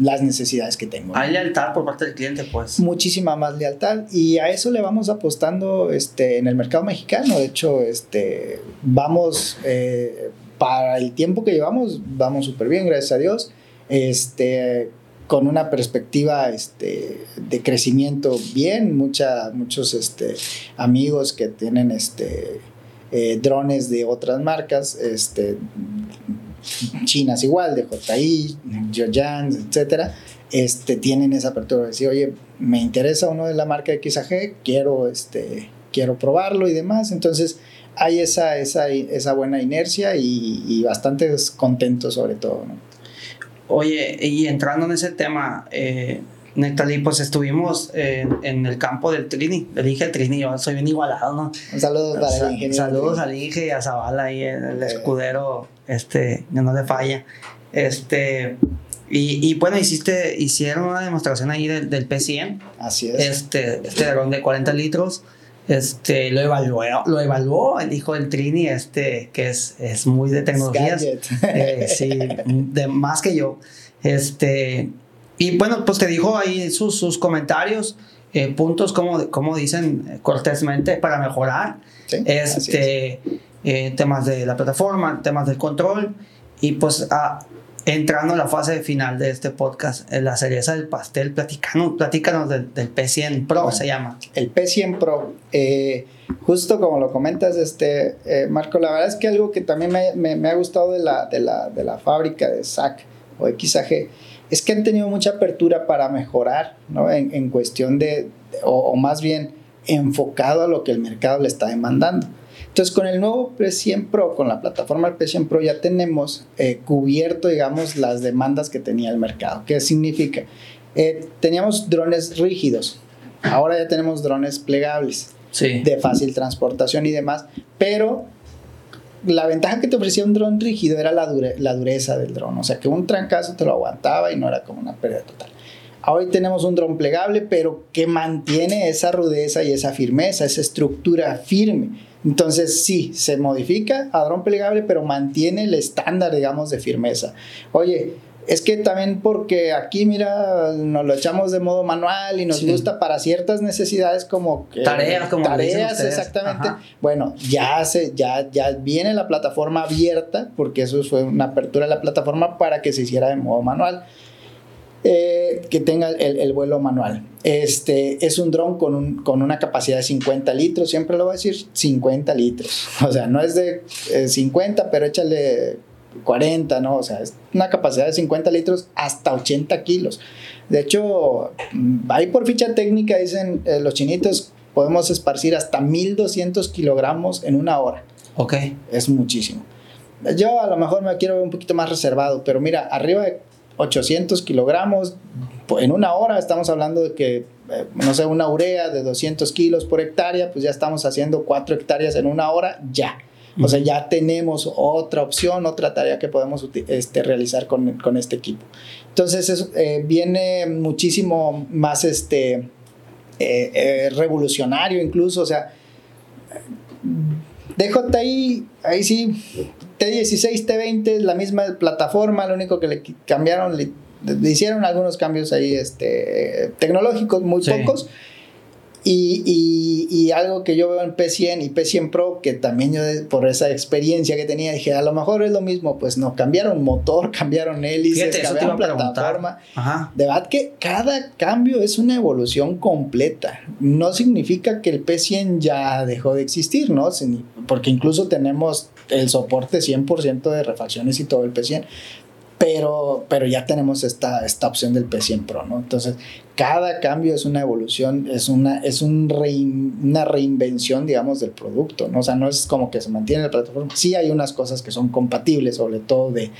las necesidades que tengo? Hay lealtad por parte del cliente, pues. Muchísima más lealtad y a eso le vamos apostando este, en el mercado mexicano. De hecho, este, vamos, eh, para el tiempo que llevamos, vamos súper bien, gracias a Dios. Este, con una perspectiva este, de crecimiento bien, mucha, muchos este, amigos que tienen este, eh, drones de otras marcas, este, chinas igual, de JI, Joyan, etcétera, este, tienen esa apertura de decir, oye, me interesa uno de la marca XAG, quiero, este, quiero probarlo y demás. Entonces, hay esa, esa, esa buena inercia y, bastante contentos sobre todo. Oye, y entrando en ese tema, eh, Nectalí, pues estuvimos en, el campo del Trini, le dije Trini, yo soy bien igualado, ¿no? Un saludo para el ingeniero. Saludos al Inge y a Zavala ahí, el, escudero, este, que no le falla. Este, Y, bueno, hiciste, hicieron una demostración ahí del, del P100. Así es. Este, este dron de 40 litros. Este, lo evaluó, lo evaluó el hijo del Trini, este, que es, es muy de tecnologías. Eh, sí, de más que yo. Este, y bueno, pues te dijo ahí sus, sus comentarios, eh, puntos, como, como dicen cortésmente, para mejorar. este, eh, temas de la plataforma, temas del control. Y pues a, entrando a la fase final de este podcast, en la cereza del pastel, platícanos, platícanos del, del P100 Pro, se llama. El P100 Pro, eh, justo como lo comentas, este, eh, Marco, la verdad es que algo que también me, me, ha gustado de la, de, la, de la fábrica de SAC o XAG es que han tenido mucha apertura para mejorar, ¿no? En, en cuestión de, o, o más bien enfocado a lo que el mercado le está demandando. Entonces, con el nuevo P100 Pro, con la plataforma P100 Pro, ya tenemos eh, cubierto, digamos, las demandas que tenía el mercado. ¿Qué significa? Eh, teníamos drones rígidos, ahora ya tenemos drones plegables, de fácil transportación y demás, pero la ventaja que te ofrecía un dron rígido era la, la dureza del dron, o sea que un trancazo te lo aguantaba y no era como una pérdida total. Hoy tenemos un dron plegable, pero que mantiene esa rudeza y esa firmeza, esa estructura firme. Entonces sí, se modifica a dron plegable, pero mantiene el estándar, digamos, de firmeza. Oye, es que también porque aquí, mira, nos lo echamos de modo manual y nos gusta para ciertas necesidades como que, tareas, como tareas, exactamente. Bueno, ya se, ya, ya viene la plataforma abierta, porque eso fue una apertura de la plataforma para que se hiciera de modo manual. Eh, que tenga el, vuelo manual. Este es un dron con, un, con, una capacidad de 50 litros, siempre lo voy a decir 50 litros. O sea, no es de 50, eh, pero échale 40, ¿no? O sea, es una capacidad de 50 litros hasta 80 kilos. De hecho, mm, ahí por ficha técnica dicen eh, los chinitos, podemos esparcir hasta 1200 kilogramos en una hora. Ok. Es muchísimo. Yo a lo mejor me quiero ver un poquito más reservado, pero mira, arriba de 800 kilogramos. En una hora estamos hablando de que, eh, no sé, una urea de 200 kilos por hectárea, pues ya estamos haciendo 4 hectáreas en una hora, ya. O sea, ya tenemos otra opción, otra tarea que podemos este, realizar con, con, este equipo. Entonces, eh, viene muchísimo más este, eh, revolucionario incluso, o sea, DJI, ahí sí, T16, T20 es la misma plataforma, lo único que le cambiaron, le, hicieron algunos cambios ahí este, tecnológicos, muy pocos. Y, y, algo que yo veo en P100 y P100 Pro, que también yo por esa experiencia que tenía, dije, a lo mejor es lo mismo, pues no, cambiaron motor, cambiaron hélices, cambiaron plataforma. De verdad que cada cambio es una evolución completa. No significa que el P100 ya dejó de existir, ¿no? Porque incluso tenemos el soporte 100% de refacciones y todo el P100 pero, pero ya tenemos esta, esta opción del P100 Pro, ¿no? Entonces, cada cambio es una evolución, es, una, es un una reinvención, digamos, del producto, ¿no? O sea, no es como que se mantiene la plataforma. Sí hay unas cosas que son compatibles, sobre todo de,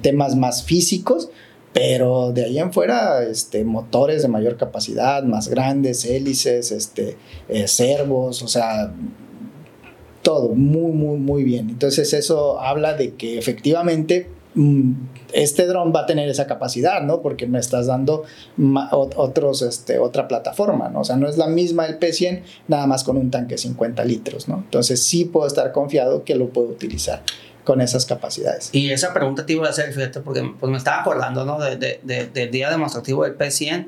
temas más físicos, pero de ahí en fuera, este, motores de mayor capacidad, más grandes, hélices, este, eh, servos, o sea, todo muy, muy, muy bien. Entonces eso habla de que efectivamente Mm, este dron va a tener esa capacidad, ¿no? Porque me estás dando otros, este, otra plataforma, ¿no? O sea, no es la misma el P100, nada más con un tanque de 50 litros, ¿no? Entonces sí puedo estar confiado que lo puedo utilizar con esas capacidades. Y esa pregunta te iba a hacer, fíjate, porque pues me estaba acordando, ¿no? De, de, del día demostrativo del P100.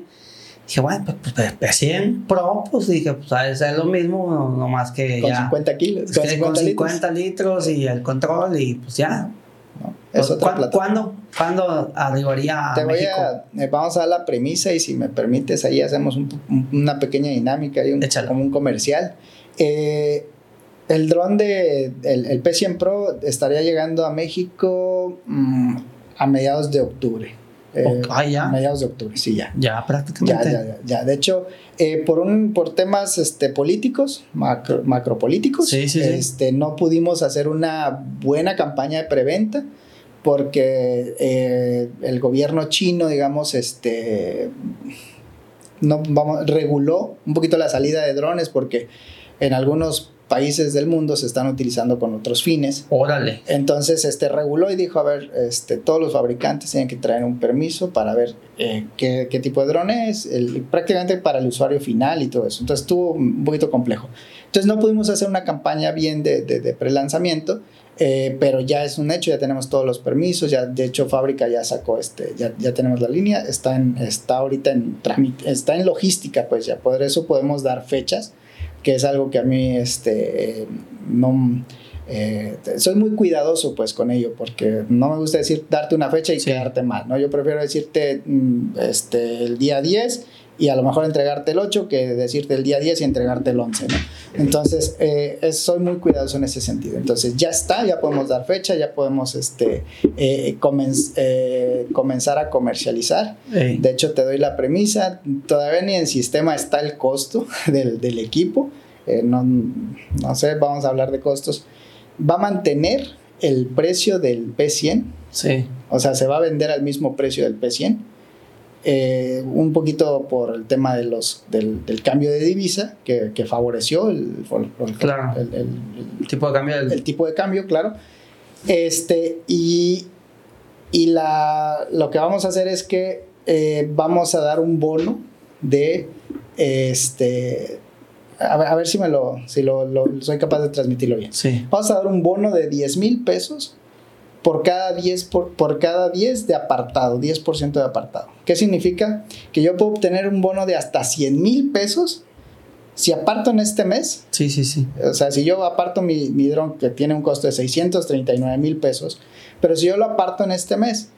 Dije, bueno, pues, pues P100 Pro, pues dije, pues a es lo mismo, no, más que con 50 kilos. Con 50, 50 litros y el control y pues ya, ¿Cuándo, ¿Cuándo, arribaría a Te voy A, eh, vamos a dar la premisa y si me permites ahí hacemos una pequeña dinámica y un, como un comercial. Eh, el dron de el, P100 Pro estaría llegando a México mm, a mediados de octubre. Eh, ah, ya. A mediados de octubre, sí, ya. Ya, prácticamente. Ya, ya, ya. De hecho, por, un, por temas este, políticos, macro, macropolíticos, este, no pudimos hacer una buena campaña de preventa porque eh, el gobierno chino, digamos, este, no, vamos, reguló un poquito la salida de drones porque en algunos países del mundo se están utilizando con otros fines. Órale. Entonces, este reguló y dijo, a ver, este, todos los fabricantes tienen que traer un permiso para ver eh, qué, qué, tipo de drone es, el, prácticamente para el usuario final y todo eso. Entonces, estuvo un poquito complejo. Entonces, no pudimos hacer una campaña bien de, de, de pre-lanzamiento. Eh, pero ya es un hecho, ya tenemos todos los permisos, ya de hecho fábrica ya sacó este, ya, ya tenemos la línea, está, en, está ahorita en trámite, está en logística, pues ya por eso podemos dar fechas que es algo que a mí este, no... Eh, soy muy cuidadoso pues con ello porque no me gusta decir darte una fecha y sí. quedarte mal, ¿no? Yo prefiero decirte mm, este, el día 10 y a lo mejor entregarte el 8 que decirte el día 10 y entregarte el 11, ¿no? Entonces, eh, es, soy muy cuidadoso en ese sentido. Entonces, ya está, ya podemos dar fecha, ya podemos este, eh, comen eh, comenzar a comercializar. De hecho, te doy la premisa, todavía ni en sistema está el costo del, del equipo. no, no sé, vamos a hablar de costos. Va a mantener el precio del P100. Sí. O sea, se va a vender al mismo precio del P100 eh, un poquito por el tema de los, del, del cambio de divisa que, que favoreció el, el, claro. el, el, tipo de cambio. El tipo de cambio, claro. Este, y, y la, lo que vamos a hacer es que eh, vamos a dar un bono de este a ver, a ver, si me lo, si lo, lo, soy capaz de transmitirlo bien. Sí. Vamos a dar un bono de 10 mil pesos por cada 10, por, por cada 10 de apartado, 10% de apartado. ¿Qué significa? Que yo puedo obtener un bono de hasta 100 mil pesos si aparto en este mes. Sí, sí, sí. O sea, si yo aparto mi, mi dron que tiene un costo de 639 mil pesos, pero si yo lo aparto en este mes,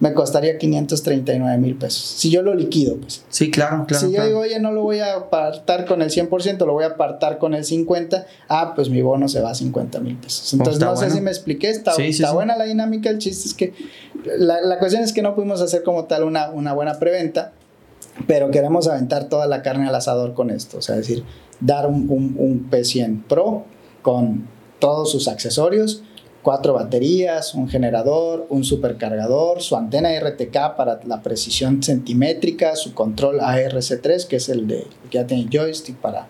me costaría 539 mil pesos. Si yo lo liquido, pues. Sí, claro, claro. Si yo digo, oye, no lo voy a apartar con el 100%, lo voy a apartar con el 50%, ah, pues mi bono se va a 50 mil pesos. Entonces, no bueno. sé si me expliqué, está, sí, sí, está sí. buena la dinámica, el chiste es que la, la, cuestión es que no pudimos hacer como tal una, una buena preventa, pero queremos aventar toda la carne al asador con esto, o sea, es decir, dar un, un, un P100 Pro con todos sus accesorios, cuatro baterías, un generador, un supercargador, su antena RTK para la precisión centimétrica, su control ARC3, que es el de que ya tiene joystick para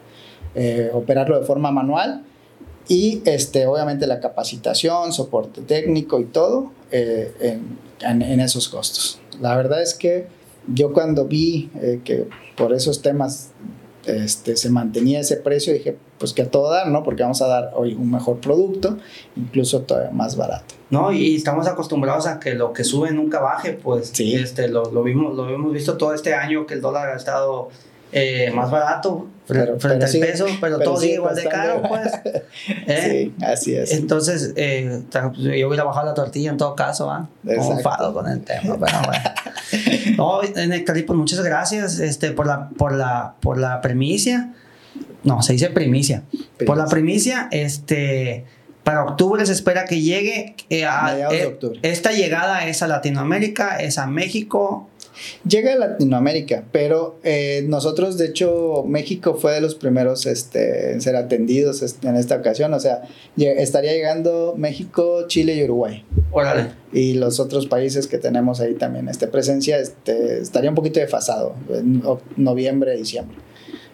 eh, operarlo de forma manual. Y este, obviamente la capacitación, soporte técnico y todo eh, en, en, esos costos. La verdad es que yo cuando vi eh, que por esos temas este, se mantenía ese precio, dije, pues que a todo dar, ¿no? Porque vamos a dar hoy un mejor producto, incluso todavía más barato. No, y estamos acostumbrados a que lo que sube nunca baje, pues sí. este, lo, lo, vimos, lo hemos visto todo este año que el dólar ha estado eh, más barato pero, frente pero al peso, pero, pero todo sigue igual de caro, pues. ¿eh? Sí, así es. Entonces, eh, yo hubiera bajado la tortilla en todo caso. ¿eh? Confado con el tema, pero bueno. no, Nectarí, pues muchas gracias este, por, la, por, la, por la primicia. No, se dice primicia. primicia. Por la primicia, este para octubre se espera que llegue eh, a, eh, esta llegada es a Latinoamérica, es a México. Llega a Latinoamérica, pero eh, nosotros, de hecho, México fue de los primeros este, en ser atendidos en esta ocasión. O sea, estaría llegando México, Chile y Uruguay. Órale. Y los otros países que tenemos ahí también, este, presencia, este, estaría un poquito desfasado, en noviembre, diciembre.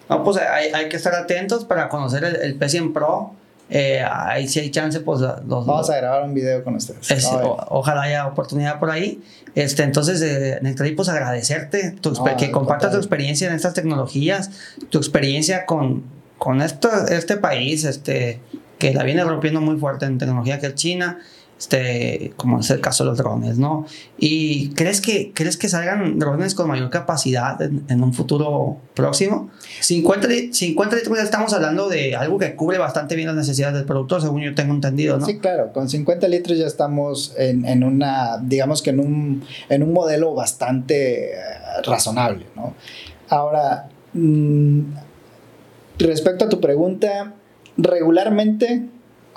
No, pues hay, hay, que estar atentos para conocer el, el P100 Pro. Eh, ahí si hay chance, pues los, vamos a grabar un video con ustedes. Es, o, ojalá haya oportunidad por ahí. Este, entonces, eh, pues agradecerte tu, no, que compartas tu experiencia en estas tecnologías, tu experiencia con, con esto, este país, este, que la viene rompiendo muy fuerte en tecnología que es China este, como es el caso de los drones, ¿no? ¿Y crees que, crees que salgan drones con mayor capacidad en, en un futuro próximo? 50, 50 litros ya estamos hablando de algo que cubre bastante bien las necesidades del productor, según yo tengo entendido, ¿no? Sí, claro, con 50 litros ya estamos en, en una, digamos que en un, en un modelo bastante uh, razonable, ¿no? Ahora, mmm, respecto a tu pregunta, regularmente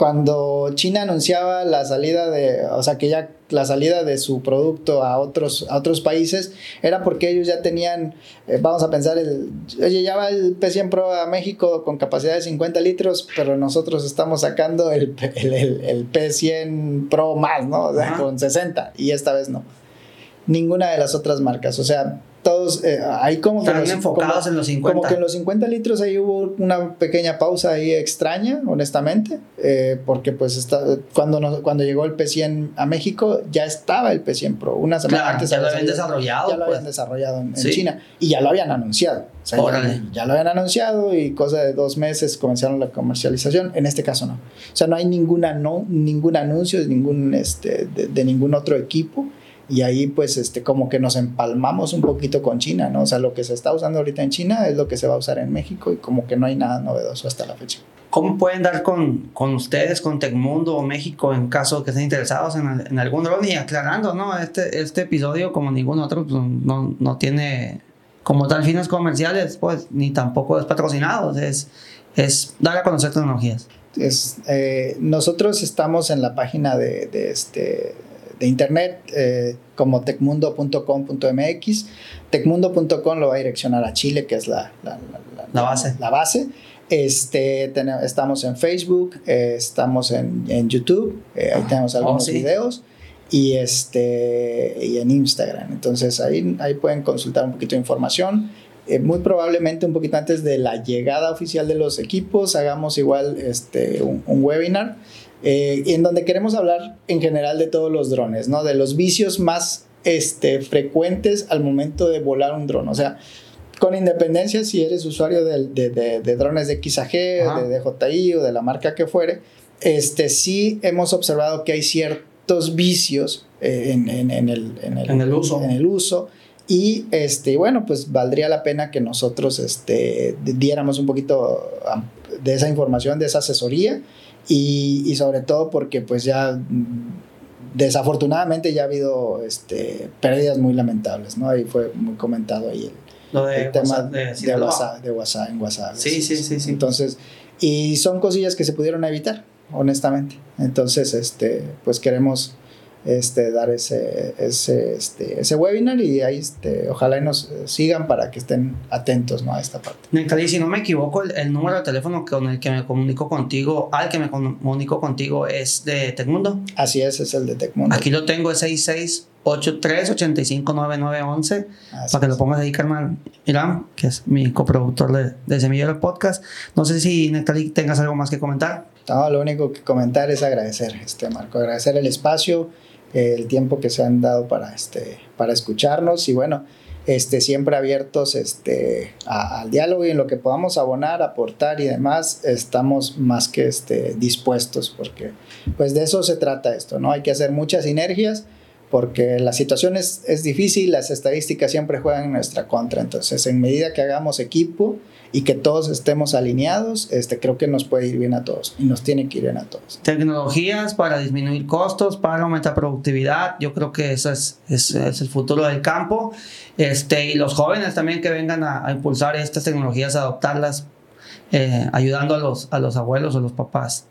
cuando China anunciaba la salida de, o sea, que ya la salida de su producto a otros, a otros países, era porque ellos ya tenían, eh, vamos a pensar, el, oye, ya va el P100 Pro a México con capacidad de 50 litros, pero nosotros estamos sacando el, el, el, el P100 Pro más, ¿no? O sea, con 60, y esta vez no. Ninguna de las otras marcas, o sea, todos eh, ahí como Están que los- enfocados como- en los 50. como que en los 50 litros ahí hubo una pequeña pausa ahí extraña, honestamente, eh, porque pues está, cuando, nos- cuando llegó el P100 a México ya estaba el P100 Pro, una semana Claro, antes ya lo había habían salido- desarrollado, Ya lo pues. habían desarrollado en, en Sí. China y ya lo habían anunciado. O sea, ya, lo habían anunciado y cosa de dos meses comenzaron la comercialización. En este caso no. O sea, no hay ninguna, no, ningún anuncio de ningún, este, de, de ningún otro equipo. Y ahí pues este, como que nos empalmamos un poquito con China, ¿no? O sea, lo que se está usando ahorita en China es lo que se va a usar en México y como que no hay nada novedoso hasta la fecha. ¿Cómo pueden dar con, con ustedes, con Tecmundo o México, en caso que estén interesados en, en algún dron? Y aclarando, ¿no? Este, este episodio, como ningún otro, pues, no, no tiene como tal fines comerciales, pues, ni tampoco es patrocinado. Es, es dar a conocer tecnologías. Es, eh, nosotros estamos en la página de, de este, de internet eh, como tecmundo.com.mx. Tecmundo.com lo va a direccionar a Chile, que es la, la, la- La base. La base. Este, tene- estamos en Facebook, eh, estamos en, en YouTube, eh, ahí tenemos algunos Oh, sí. videos. Y, este, y en Instagram. Entonces ahí, ahí pueden consultar un poquito de información. Eh, muy probablemente un poquito antes de la llegada oficial de los equipos hagamos igual este, un, un webinar eh, en donde queremos hablar en general de todos los drones, ¿no? de los vicios más este, frecuentes al momento de volar un dron. O sea, con independencia si eres usuario del- de, de- de drones de XAG, de DJI o de la marca que fuere, este, sí hemos observado que hay ciertos vicios eh, en, en- en el, en el- En el uso. en el uso. Y este, bueno, pues valdría la pena que nosotros este, di- diéramos un poquito de esa información, de esa asesoría y, y sobre todo porque pues ya mm, desafortunadamente ya ha habido este, pérdidas muy lamentables, ¿no? Ahí fue muy comentado ahí el, Lo de, el tema de de. WhatsApp, de WhatsApp en WhatsApp. Sí, sí, sí, sí. Entonces, y son cosillas que se pudieron evitar, honestamente. Entonces, este, pues queremos este, dar ese, ese, este, ese webinar y ahí este, ojalá y nos sigan para que estén atentos ¿no? a esta parte. Nectalí, si no me equivoco, el, el número de teléfono con el que me comunico contigo, al que me comunico contigo, es de Tecmundo. Así es, es el de Tecmundo. Aquí lo tengo, es 6683-859911. Así Para que lo es. pongas ahí, Carmen Irán, que es mi coproductor de, de Semillero Podcast. No sé si, Nectalí, tengas algo más que comentar. No, lo único que comentar es agradecer, este Marco, agradecer el espacio, el tiempo que se han dado para, este, para escucharnos y bueno, este, siempre abiertos este, a- al diálogo y en lo que podamos abonar, aportar y demás, estamos más que este, dispuestos porque pues de eso se trata esto, ¿no? Hay que hacer muchas sinergias porque la situación es, es difícil, las estadísticas siempre juegan en nuestra contra, entonces en medida que hagamos equipo y que todos estemos alineados, este, creo que nos puede ir bien a todos y nos tiene que ir bien a todos. Tecnologías para disminuir costos, para aumentar productividad. Yo creo que eso es, es, es el futuro del campo. Este, y los jóvenes también que vengan a, a impulsar estas tecnologías, adoptarlas, eh, ayudando a los, a los abuelos o los papás,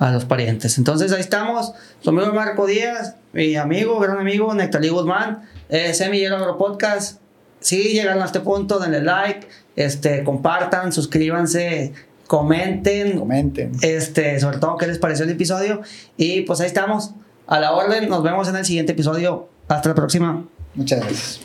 a los parientes. Entonces ahí estamos. Su amigo Marco Díaz, mi amigo, gran amigo, Nectalí Guzmán, eh, Semillero Agro Podcast. Si llegan a este punto, denle like, este, compartan, suscríbanse, comenten, Comenten. este, sobre todo qué les pareció el episodio. Y pues ahí estamos, a la orden. Nos vemos en el siguiente episodio. Hasta la próxima. Muchas gracias.